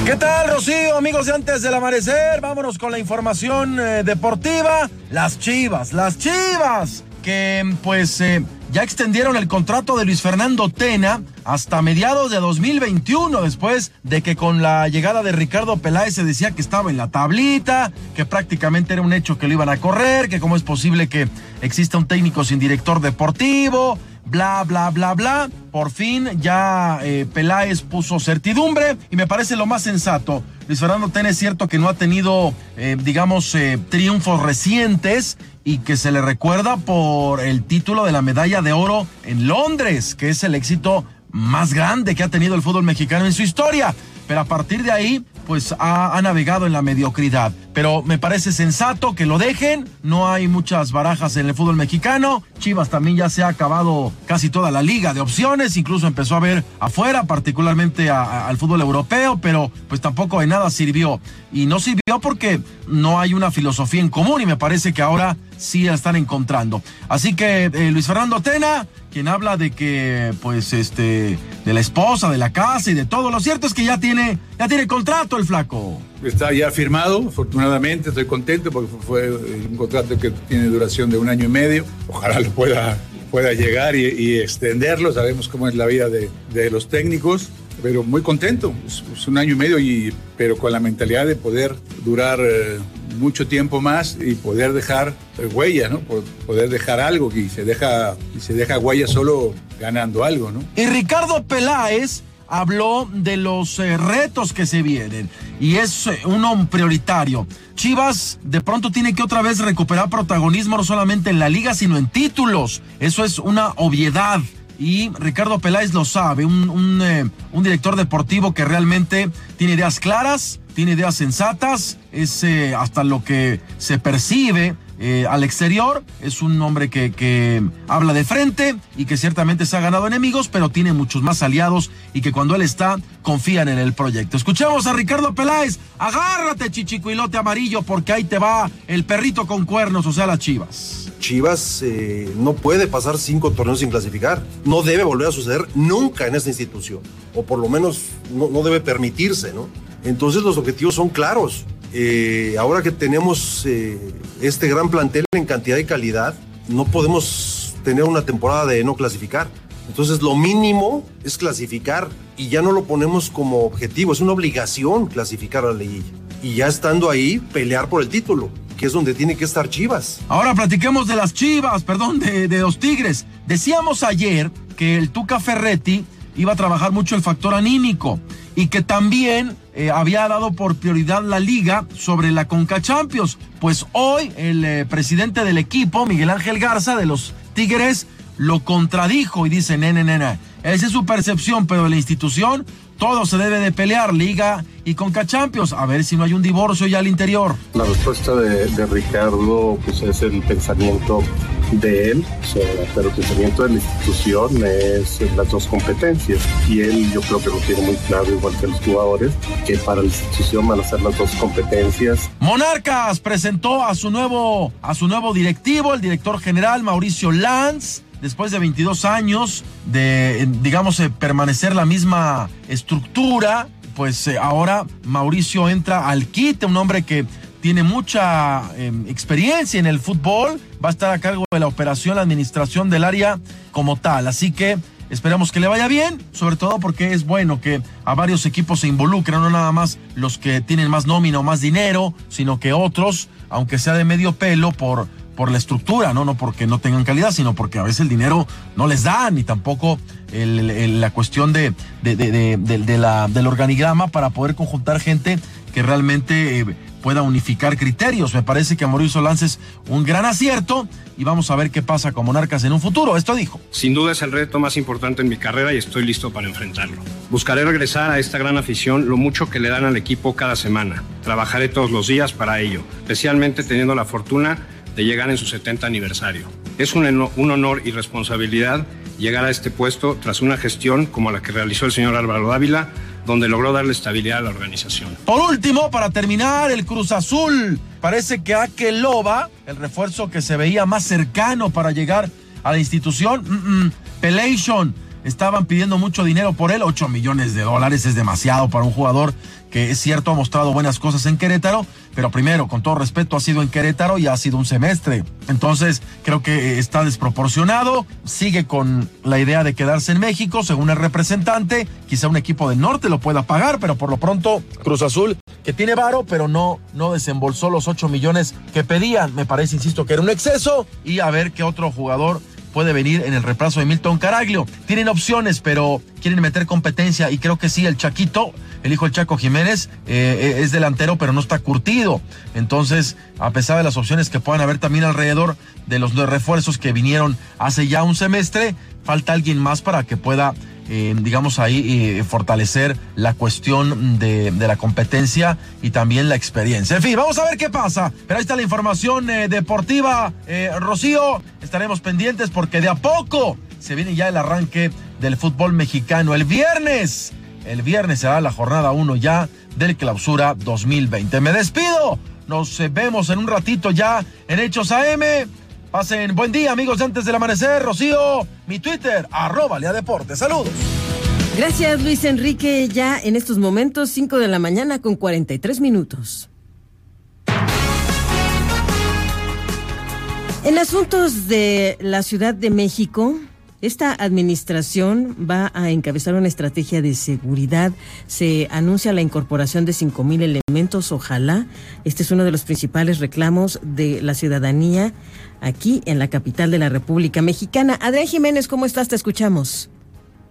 ¿Qué tal, Rocío? Amigos de antes del amanecer, vámonos con la información eh, deportiva. Las Chivas, las Chivas, que pues eh, ya extendieron el contrato de Luis Fernando Tena hasta mediados de 2021, después de que con la llegada de Ricardo Peláez se decía que estaba en la tablita, que prácticamente era un hecho que lo iban a correr, que cómo es posible que exista un técnico sin director deportivo, bla, bla, bla, bla. Por fin ya eh, Peláez puso certidumbre y me parece lo más sensato. Luis Fernando Ten es cierto que no ha tenido, eh, digamos, eh, triunfos recientes y que se le recuerda por el título de la medalla de oro en Londres, que es el éxito más grande que ha tenido el fútbol mexicano en su historia. Pero a partir de ahí, pues ha, navegado en la mediocridad. Pero me parece sensato que lo dejen. No hay muchas barajas en el fútbol mexicano. Chivas también ya se ha acabado casi toda la liga de opciones. Incluso empezó a ver afuera, particularmente al fútbol europeo, pero pues tampoco de nada sirvió. Y no sirvió porque no hay una filosofía en común y me parece que ahora sí la están encontrando. Así que eh, Luis Fernando Tena, quien habla de que, pues, este, de la esposa, de la casa y de todo, lo cierto es que ya tiene, ya tiene contrato el flaco. Está ya firmado, afortunadamente, estoy contento porque fue un contrato que tiene duración de un año y medio. Ojalá lo pueda, pueda llegar y, extenderlo. Sabemos cómo es la vida de, de los técnicos pero muy contento. Es, un año y medio, y, pero con la mentalidad de poder durar eh, mucho tiempo más y poder dejar eh, huella, ¿no? Poder dejar algo y se deja, y se deja huella solo ganando algo, ¿no? Y Ricardo Peláez habló de los eh, retos que se vienen y es un hombre prioritario. Chivas de pronto tiene que otra vez recuperar protagonismo no solamente en la liga, sino en títulos. Eso es una obviedad y Ricardo Peláez lo sabe, un, eh, un, director deportivo que realmente tiene ideas claras, tiene ideas sensatas, es eh, hasta lo que se percibe eh, al exterior. Es un hombre que, habla de frente y que ciertamente se ha ganado enemigos, pero tiene muchos más aliados y que cuando él está, confían en el proyecto. Escuchemos a Ricardo Peláez. Agárrate, chichicuilote amarillo, porque ahí te va el perrito con cuernos, o sea, las chivas. Chivas eh, no puede pasar cinco torneos sin clasificar. No debe volver a suceder nunca en esta institución. O por lo menos no, no debe permitirse, ¿no? Entonces los objetivos son claros. Eh, ahora que tenemos eh, este gran plantel en cantidad y calidad, no podemos tener una temporada de no clasificar. Entonces lo mínimo es clasificar y ya no lo ponemos como objetivo, es una obligación clasificar a la liguilla. Y ya estando ahí, pelear por el título, que es donde tiene que estar Chivas. Ahora platiquemos de las Chivas, perdón, de, de los Tigres. Decíamos ayer que el Tuca Ferretti iba a trabajar mucho el factor anímico y que también eh, había dado por prioridad la liga sobre la Conca Champions. Pues hoy el eh, presidente del equipo, Miguel Ángel Garza de los Tigres, lo contradijo y dice, nene, nene, esa es su percepción, pero la institución todo se debe de pelear, Liga y Conca Champions, a ver si no hay un divorcio ya al interior. La respuesta de, de Ricardo pues es el pensamiento de él, pero el pensamiento de la institución es las dos competencias y él yo creo que lo tiene muy claro, igual que los jugadores, que para la institución van a ser las dos competencias. Monarcas presentó a su nuevo, a su nuevo directivo, el director general Mauricio Lanz después de 22 años de, digamos, eh, permanecer la misma estructura, pues eh, ahora Mauricio entra al quite, un hombre que tiene mucha em, experiencia en el fútbol, va a estar a cargo de la operación, la administración del área como tal. Así que esperemos que le vaya bien, sobre todo porque es bueno que a varios equipos se involucren, no nada más los que tienen más nómina o más dinero, sino que otros, aunque sea de medio pelo, por, por la estructura, ¿no? No porque no tengan calidad, sino porque a veces el dinero no les da, ni tampoco el, la cuestión de, de, la, del organigrama para poder conjuntar gente que realmente... Eh, pueda unificar criterios. Me parece que Mauricio Lance es un gran acierto y vamos a ver qué pasa con Monarcas en un futuro. Esto dijo. Sin duda es el reto más importante en mi carrera y estoy listo para enfrentarlo. Buscaré regresar a esta gran afición lo mucho que le dan al equipo cada semana. Trabajaré todos los días para ello, especialmente teniendo la fortuna de llegar en su 70 aniversario. Es un, un honor y responsabilidad llegar a este puesto tras una gestión como la que realizó el señor Álvaro Dávila donde logró darle estabilidad a la organización. Por último, para terminar, el Cruz Azul. Parece que Akeloba, el refuerzo que se veía más cercano para llegar a la institución, mm -mm, Pelation, estaban pidiendo mucho dinero por él, 8 millones de dólares es demasiado para un jugador que es cierto ha mostrado buenas cosas en Querétaro, pero primero, con todo respeto, ha sido en Querétaro y ha sido un semestre. Entonces, creo que está desproporcionado, sigue con la idea de quedarse en México, según el representante, quizá un equipo del norte lo pueda pagar, pero por lo pronto Cruz Azul, que tiene varo, pero no, no desembolsó los 8 millones que pedían, me parece, insisto, que era un exceso, y a ver qué otro jugador puede venir en el reemplazo de Milton Caraglio. Tienen opciones, pero quieren meter competencia y creo que sí, el Chaquito, el hijo del Chaco Jiménez, eh, es delantero, pero no está curtido. Entonces, a pesar de las opciones que puedan haber también alrededor de los refuerzos que vinieron hace ya un semestre, falta alguien más para que pueda eh, digamos ahí, eh, fortalecer la cuestión de, la competencia y también la experiencia. En fin, vamos a ver qué pasa. Pero ahí está la información eh, deportiva, Rocío. Estaremos pendientes porque de a poco se viene ya el arranque del fútbol mexicano. El viernes, el viernes será la jornada 1 ya del clausura 2020. Me despido. Nos vemos en un ratito ya en Hechos AM. Pasen buen día, amigos, antes del amanecer. Rocío, mi Twitter, arroba Lea Deportes. Saludos. Gracias, Luis Enrique. Ya en estos momentos, 5 de la mañana con 43 minutos. En asuntos de la Ciudad de México, esta administración va a encabezar una estrategia de seguridad. Se anuncia la incorporación de cinco mil elementos. Ojalá. Este es uno de los principales reclamos de la ciudadanía aquí en la capital de la República Mexicana. Adrián Jiménez, ¿cómo estás? Te escuchamos.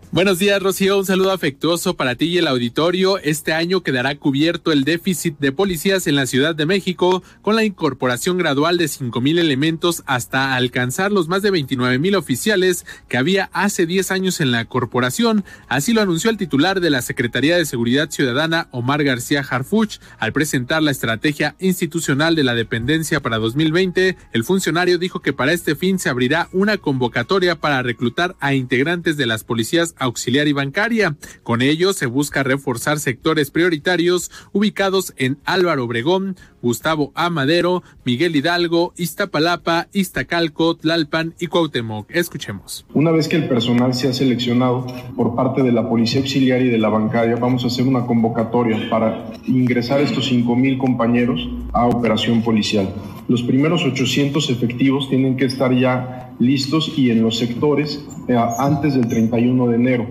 Buenos días, Rocío. Un saludo afectuoso para ti y el auditorio. Este año quedará cubierto el déficit de policías en la Ciudad de México con la incorporación gradual de cinco mil elementos hasta alcanzar los más de 29 mil oficiales que había hace 10 años en la corporación. Así lo anunció el titular de la Secretaría de Seguridad Ciudadana, Omar García Harfuch, al presentar la estrategia institucional de la dependencia para 2020. El funcionario dijo que para este fin se abrirá una convocatoria para reclutar a integrantes de las policías auxiliar y bancaria. Con ello se busca reforzar sectores prioritarios ubicados en Álvaro Obregón, Gustavo A. Madero, Miguel Hidalgo, Iztapalapa, Iztacalco, Tlalpan y Cuauhtémoc. Escuchemos. Una vez que el personal sea seleccionado por parte de la Policía Auxiliar y de la bancaria, vamos a hacer una convocatoria para ingresar estos 5 mil compañeros a operación policial. Los primeros 800 efectivos tienen que estar ya listos y en los sectores eh, antes del 31 de enero.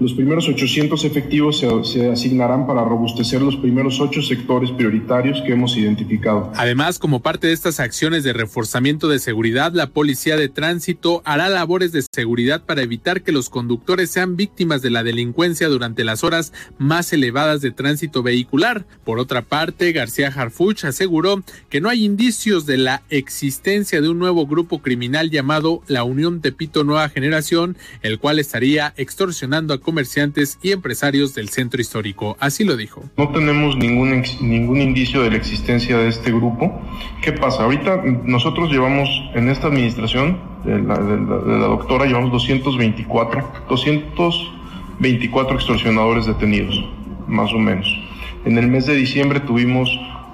Los primeros 800 efectivos se, asignarán para robustecer los primeros ocho sectores prioritarios que hemos identificado. Además, como parte de estas acciones de reforzamiento de seguridad, la Policía de Tránsito hará labores de seguridad para evitar que los conductores sean víctimas de la delincuencia durante las horas más elevadas de tránsito vehicular. Por otra parte, García Harfuch aseguró que no hay indicios de la existencia de un nuevo grupo criminal llamado la Unión Tepito Nueva Generación, el cual estaría extorsionando a comerciantes y empresarios del centro histórico. Así lo dijo. No tenemos ningún, ningún indicio de la existencia de este grupo. ¿Qué pasa? Ahorita nosotros llevamos en esta administración de la, de la, de la doctora, llevamos 224, 224 extorsionadores detenidos, más o menos. En el mes de diciembre tuvimos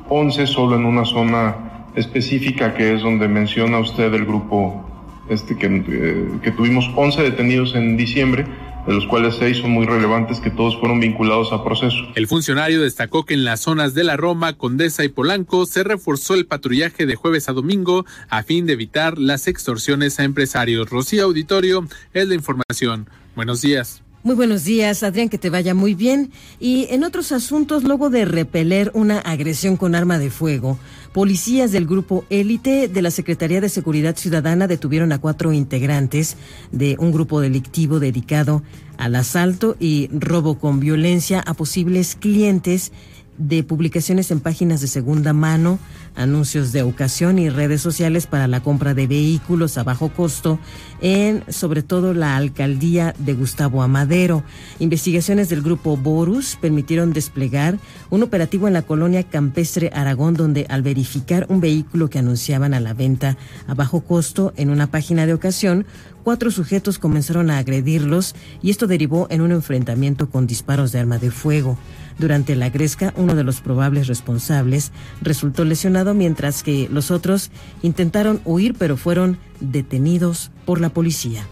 11 solo en una zona específica que es donde menciona usted el grupo este que, eh, que tuvimos 11 detenidos en diciembre de los cuales seis son muy relevantes que todos fueron vinculados a proceso. El funcionario destacó que en las zonas de la Roma, Condesa y Polanco se reforzó el patrullaje de jueves a domingo a fin de evitar las extorsiones a empresarios. Rocío Auditorio es la información. Buenos días. Muy buenos días, Adrián, que te vaya muy bien. Y en otros asuntos, luego de repeler una agresión con arma de fuego, policías del grupo Élite de la Secretaría de Seguridad Ciudadana detuvieron a cuatro integrantes de un grupo delictivo dedicado al asalto y robo con violencia a posibles clientes de publicaciones en páginas de segunda mano, anuncios de ocasión y redes sociales para la compra de vehículos a bajo costo en sobre todo la alcaldía de Gustavo Amadero. Investigaciones del grupo Borus permitieron desplegar un operativo en la colonia campestre Aragón donde al verificar un vehículo que anunciaban a la venta a bajo costo en una página de ocasión, cuatro sujetos comenzaron a agredirlos y esto derivó en un enfrentamiento con disparos de arma de fuego. Durante la gresca, uno de los probables responsables resultó lesionado mientras que los otros intentaron huir pero fueron detenidos por la policía.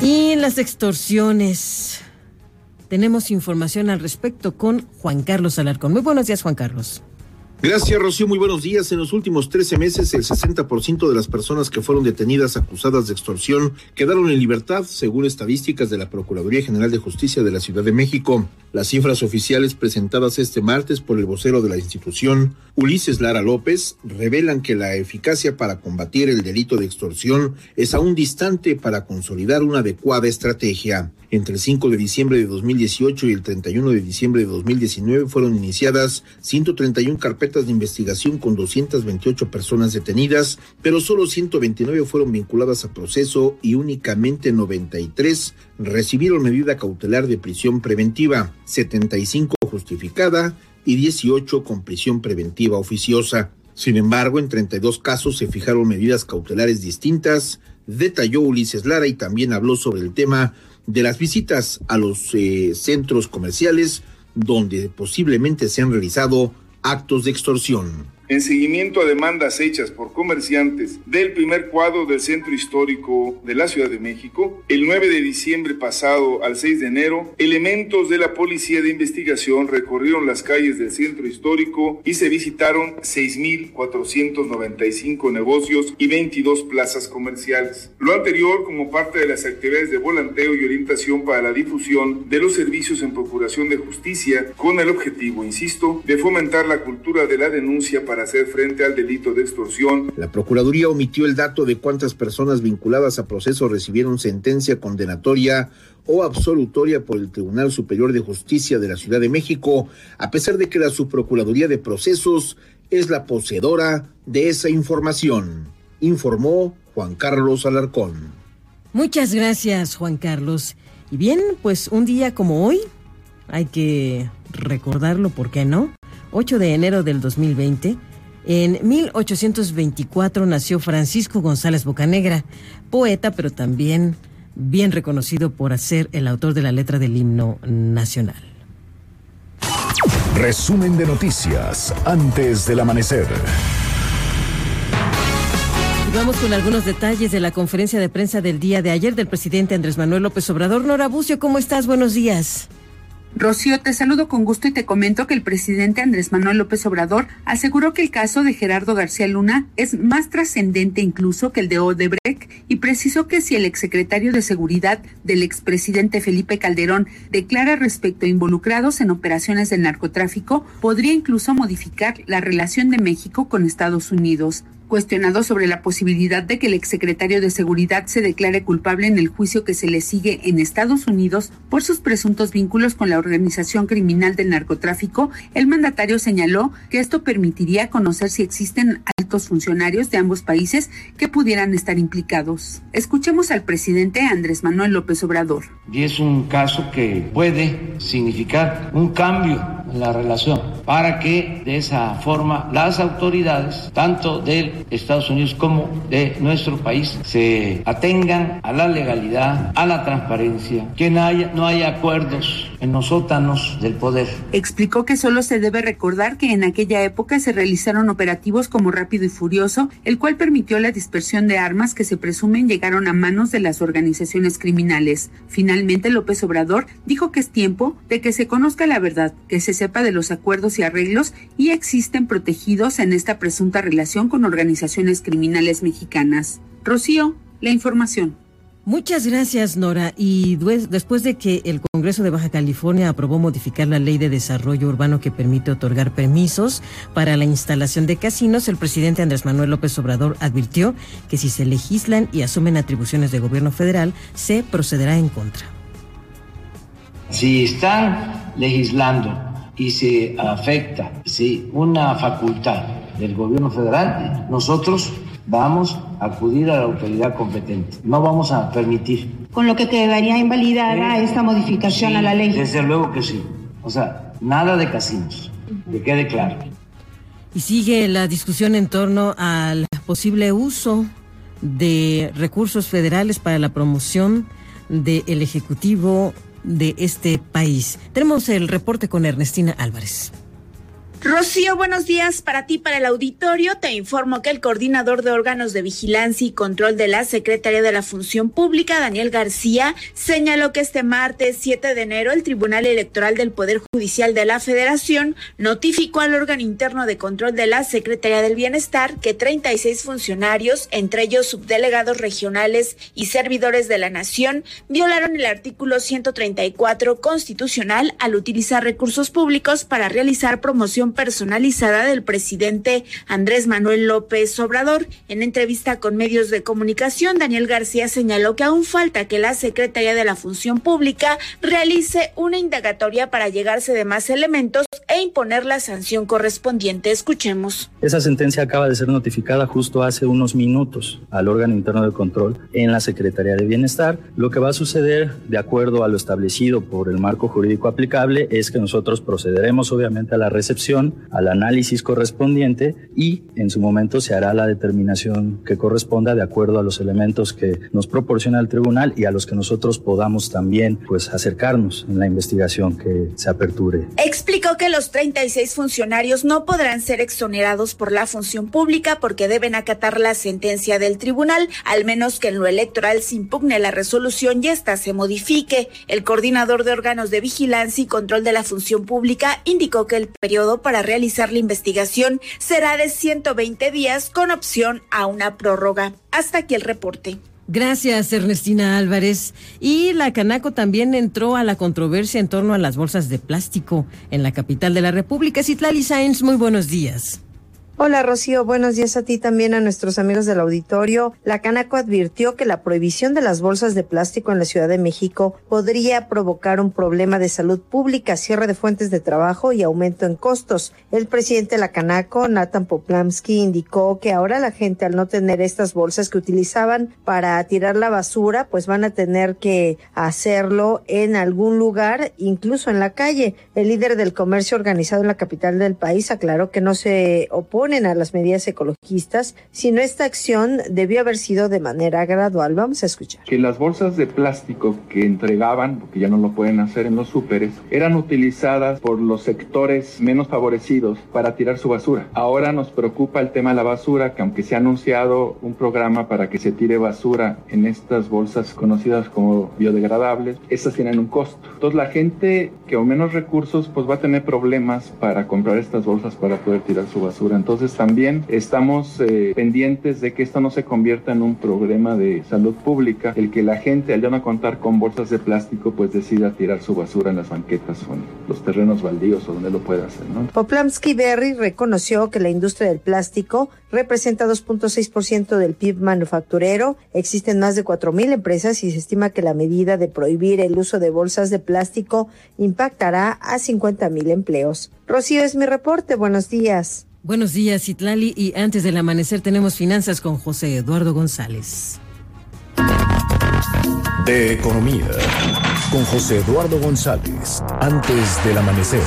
Y las extorsiones. Tenemos información al respecto con Juan Carlos Alarcón. Muy buenos días, Juan Carlos. Gracias, Rocío. Muy buenos días. En los últimos 13 meses, el 60% de las personas que fueron detenidas acusadas de extorsión quedaron en libertad, según estadísticas de la Procuraduría General de Justicia de la Ciudad de México. Las cifras oficiales presentadas este martes por el vocero de la institución, Ulises Lara López, revelan que la eficacia para combatir el delito de extorsión es aún distante para consolidar una adecuada estrategia. Entre el 5 de diciembre de 2018 y el 31 de diciembre de 2019 fueron iniciadas 131 carpetas de investigación con 228 personas detenidas, pero solo 129 fueron vinculadas a proceso y únicamente 93 recibieron medida cautelar de prisión preventiva, 75 justificada y 18 con prisión preventiva oficiosa. Sin embargo, en 32 casos se fijaron medidas cautelares distintas, detalló Ulises Lara y también habló sobre el tema de las visitas a los eh, centros comerciales donde posiblemente se han realizado actos de extorsión en seguimiento a demandas hechas por comerciantes del primer cuadro del Centro Histórico de la Ciudad de México, el 9 de diciembre pasado al 6 de enero, elementos de la Policía de Investigación recorrieron las calles del Centro Histórico y se visitaron 6.495 negocios y 22 plazas comerciales. Lo anterior como parte de las actividades de volanteo y orientación para la difusión de los servicios en procuración de justicia con el objetivo, insisto, de fomentar la cultura de la denuncia para hacer frente al delito de extorsión. La Procuraduría omitió el dato de cuántas personas vinculadas a proceso recibieron sentencia condenatoria o absolutoria por el Tribunal Superior de Justicia de la Ciudad de México, a pesar de que la Subprocuraduría de Procesos es la poseedora de esa información, informó Juan Carlos Alarcón. Muchas gracias, Juan Carlos. Y bien, pues un día como hoy, hay que recordarlo, ¿por qué no? 8 de enero del 2020, en 1824 nació Francisco González Bocanegra, poeta, pero también bien reconocido por ser el autor de la letra del himno nacional. Resumen de noticias antes del amanecer. Vamos con algunos detalles de la conferencia de prensa del día de ayer del presidente Andrés Manuel López Obrador. Nora Bucio, ¿cómo estás? Buenos días. Rocío, te saludo con gusto y te comento que el presidente Andrés Manuel López Obrador aseguró que el caso de Gerardo García Luna es más trascendente incluso que el de Odebrecht y precisó que si el exsecretario de Seguridad del expresidente Felipe Calderón declara respecto a involucrados en operaciones del narcotráfico, podría incluso modificar la relación de México con Estados Unidos. Cuestionado sobre la posibilidad de que el exsecretario de Seguridad se declare culpable en el juicio que se le sigue en Estados Unidos por sus presuntos vínculos con la organización criminal del narcotráfico, el mandatario señaló que esto permitiría conocer si existen altos funcionarios de ambos países que pudieran estar implicados. Escuchemos al presidente Andrés Manuel López Obrador. Y es un caso que puede significar un cambio en la relación para que de esa forma las autoridades, tanto de Estados Unidos como de nuestro país, se atengan a la legalidad, a la transparencia, que no haya, no haya acuerdos en los sótanos del poder. Explicó que solo se debe recordar que en aquella época se realizaron operativos como Rápido y Furioso, el cual permitió la dispersión de armas que se presumen llegaron a manos de las organizaciones criminales. Finalmente, López Obrador dijo que es tiempo de que se conozca la verdad, que se sepa de los acuerdos y arreglos y existen protegidos en esta presunta relación con organizaciones criminales mexicanas. Rocío, la información. Muchas gracias, Nora. Y después de que el Congreso de Baja California aprobó modificar la ley de desarrollo urbano que permite otorgar permisos para la instalación de casinos, el presidente Andrés Manuel López Obrador advirtió que si se legislan y asumen atribuciones de gobierno federal, se procederá en contra. Si están legislando y se afecta si una facultad del gobierno federal, nosotros vamos a acudir a la autoridad competente. No vamos a permitir. Con lo que quedaría invalidada esta modificación a la ley. Desde luego que sí. O sea, nada de casinos, que quede claro. Y sigue la discusión en torno al posible uso de recursos federales para la promoción del Ejecutivo de este país. Tenemos el reporte con Ernestina Álvarez. Rocío, buenos días para ti, para el auditorio. Te informo que el coordinador de órganos de vigilancia y control de la Secretaría de la Función Pública, Daniel García, señaló que este martes 7 de enero el Tribunal Electoral del Poder Judicial de la Federación notificó al órgano interno de control de la Secretaría del Bienestar que 36 funcionarios, entre ellos subdelegados regionales y servidores de la Nación, violaron el artículo 134 constitucional al utilizar recursos públicos para realizar promoción personalizada del presidente Andrés Manuel López Obrador. En entrevista con medios de comunicación, Daniel García señaló que aún falta que la Secretaría de la Función Pública realice una indagatoria para llegarse de más elementos e imponer la sanción correspondiente. Escuchemos. Esa sentencia acaba de ser notificada justo hace unos minutos al órgano interno de control en la Secretaría de Bienestar. Lo que va a suceder, de acuerdo a lo establecido por el marco jurídico aplicable, es que nosotros procederemos obviamente a la recepción, al análisis correspondiente y en su momento se hará la determinación que corresponda de acuerdo a los elementos que nos proporciona el tribunal y a los que nosotros podamos también pues acercarnos en la investigación que se aperture. Explicó que los 36 funcionarios no podrán ser exonerados por la función pública porque deben acatar la sentencia del tribunal, al menos que en lo electoral se impugne la resolución y ésta se modifique. El coordinador de órganos de vigilancia y control de la función pública indicó que el periodo para realizar la investigación será de 120 días con opción a una prórroga. Hasta aquí el reporte. Gracias, Ernestina Álvarez. Y la Canaco también entró a la controversia en torno a las bolsas de plástico en la capital de la República. Citlali Sáenz, muy buenos días. Hola Rocío, buenos días a ti también a nuestros amigos del auditorio. La Canaco advirtió que la prohibición de las bolsas de plástico en la Ciudad de México podría provocar un problema de salud pública, cierre de fuentes de trabajo y aumento en costos. El presidente de la Canaco, Nathan Poplamsky, indicó que ahora la gente al no tener estas bolsas que utilizaban para tirar la basura, pues van a tener que hacerlo en algún lugar, incluso en la calle. El líder del comercio organizado en la capital del país aclaró que no se opone a las medidas ecologistas, sino esta acción debió haber sido de manera gradual. Vamos a escuchar. Que las bolsas de plástico que entregaban, porque ya no lo pueden hacer en los súperes, eran utilizadas por los sectores menos favorecidos para tirar su basura. Ahora nos preocupa el tema de la basura, que aunque se ha anunciado un programa para que se tire basura en estas bolsas conocidas como biodegradables, estas tienen un costo. Entonces la gente que con menos recursos pues va a tener problemas para comprar estas bolsas para poder tirar su basura. Entonces Entonces también estamos eh, pendientes de que esto no se convierta en un problema de salud pública, el que la gente al ya no contar con bolsas de plástico pues decida tirar su basura en las banquetas o en los terrenos baldíos o donde lo pueda hacer. ¿no? Poplamsky Berry reconoció que la industria del plástico representa 2.6% del PIB manufacturero. Existen más de 4.000 empresas y se estima que la medida de prohibir el uso de bolsas de plástico impactará a 50.000 empleos. Rocío es mi reporte. Buenos días. Buenos días, Itlali. Y antes del amanecer tenemos finanzas con José Eduardo González. De economía, con José Eduardo González. Antes del amanecer.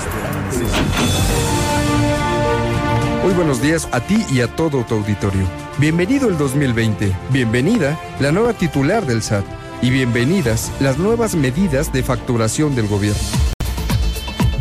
Muy buenos días a ti y a todo tu auditorio. Bienvenido el 2020. Bienvenida la nueva titular del SAT. Y bienvenidas las nuevas medidas de facturación del gobierno.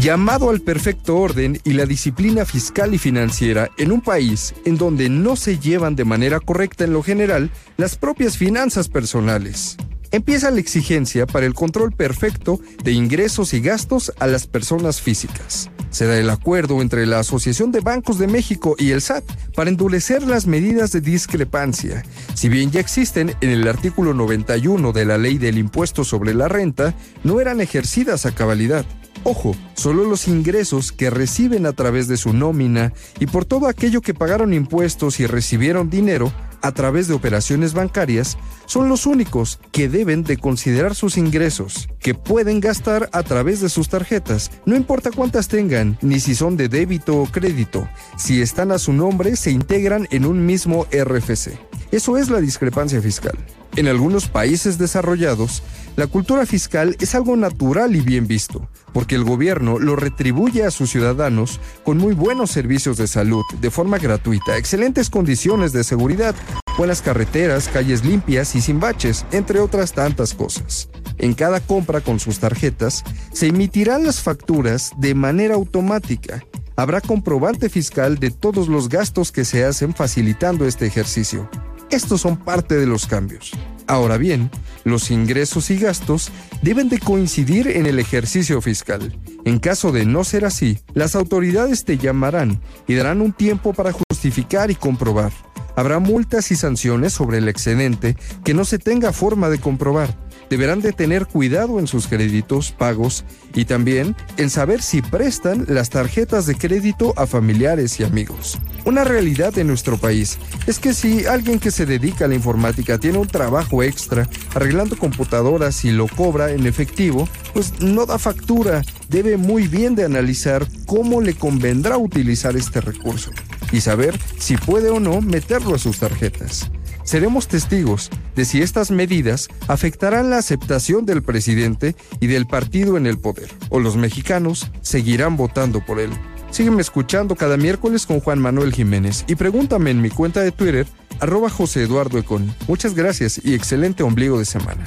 Llamado al perfecto orden y la disciplina fiscal y financiera en un país en donde no se llevan de manera correcta en lo general las propias finanzas personales. Empieza la exigencia para el control perfecto de ingresos y gastos a las personas físicas. Se da el acuerdo entre la Asociación de Bancos de México y el SAT para endurecer las medidas de discrepancia. Si bien ya existen en el artículo 91 de la Ley del Impuesto sobre la Renta, no eran ejercidas a cabalidad. Ojo, solo los ingresos que reciben a través de su nómina y por todo aquello que pagaron impuestos y recibieron dinero a través de operaciones bancarias son los únicos que deben de considerar sus ingresos, que pueden gastar a través de sus tarjetas, no importa cuántas tengan, ni si son de débito o crédito, si están a su nombre se integran en un mismo RFC. Eso es la discrepancia fiscal. En algunos países desarrollados, la cultura fiscal es algo natural y bien visto, porque el gobierno lo retribuye a sus ciudadanos con muy buenos servicios de salud, de forma gratuita, excelentes condiciones de seguridad, buenas carreteras, calles limpias y sin baches, entre otras tantas cosas. En cada compra con sus tarjetas, se emitirán las facturas de manera automática. Habrá comprobante fiscal de todos los gastos que se hacen facilitando este ejercicio. Estos son parte de los cambios. Ahora bien, los ingresos y gastos deben de coincidir en el ejercicio fiscal. En caso de no ser así, las autoridades te llamarán y darán un tiempo para justificar y comprobar. Habrá multas y sanciones sobre el excedente que no se tenga forma de comprobar deberán de tener cuidado en sus créditos, pagos y también en saber si prestan las tarjetas de crédito a familiares y amigos. Una realidad de nuestro país es que si alguien que se dedica a la informática tiene un trabajo extra arreglando computadoras y lo cobra en efectivo, pues no da factura, debe muy bien de analizar cómo le convendrá utilizar este recurso y saber si puede o no meterlo a sus tarjetas seremos testigos de si estas medidas afectarán la aceptación del presidente y del partido en el poder, o los mexicanos seguirán votando por él. Sígueme escuchando cada miércoles con Juan Manuel Jiménez y pregúntame en mi cuenta de Twitter, arroba José Eduardo Econ. Muchas gracias y excelente ombligo de semana.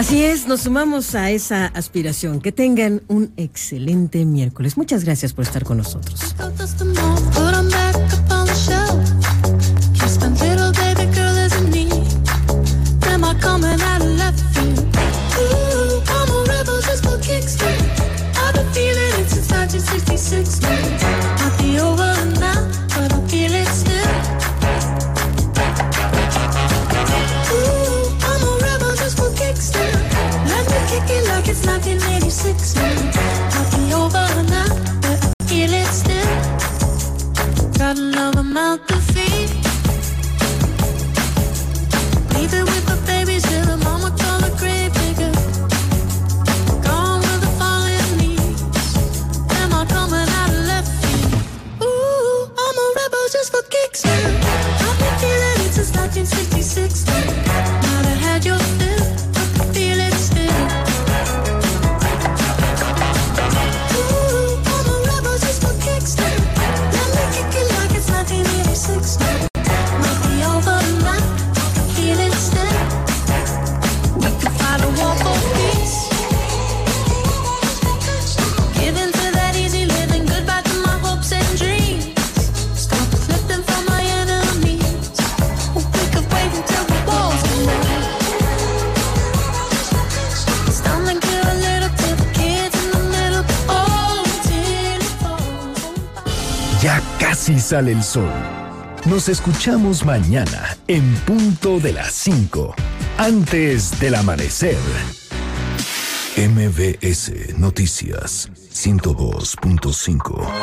Así es, nos sumamos a esa aspiración. Que tengan un excelente miércoles. Muchas gracias por estar con nosotros. Sale el sol. Nos escuchamos mañana en punto de las 5, antes del amanecer. MBS Noticias 102.5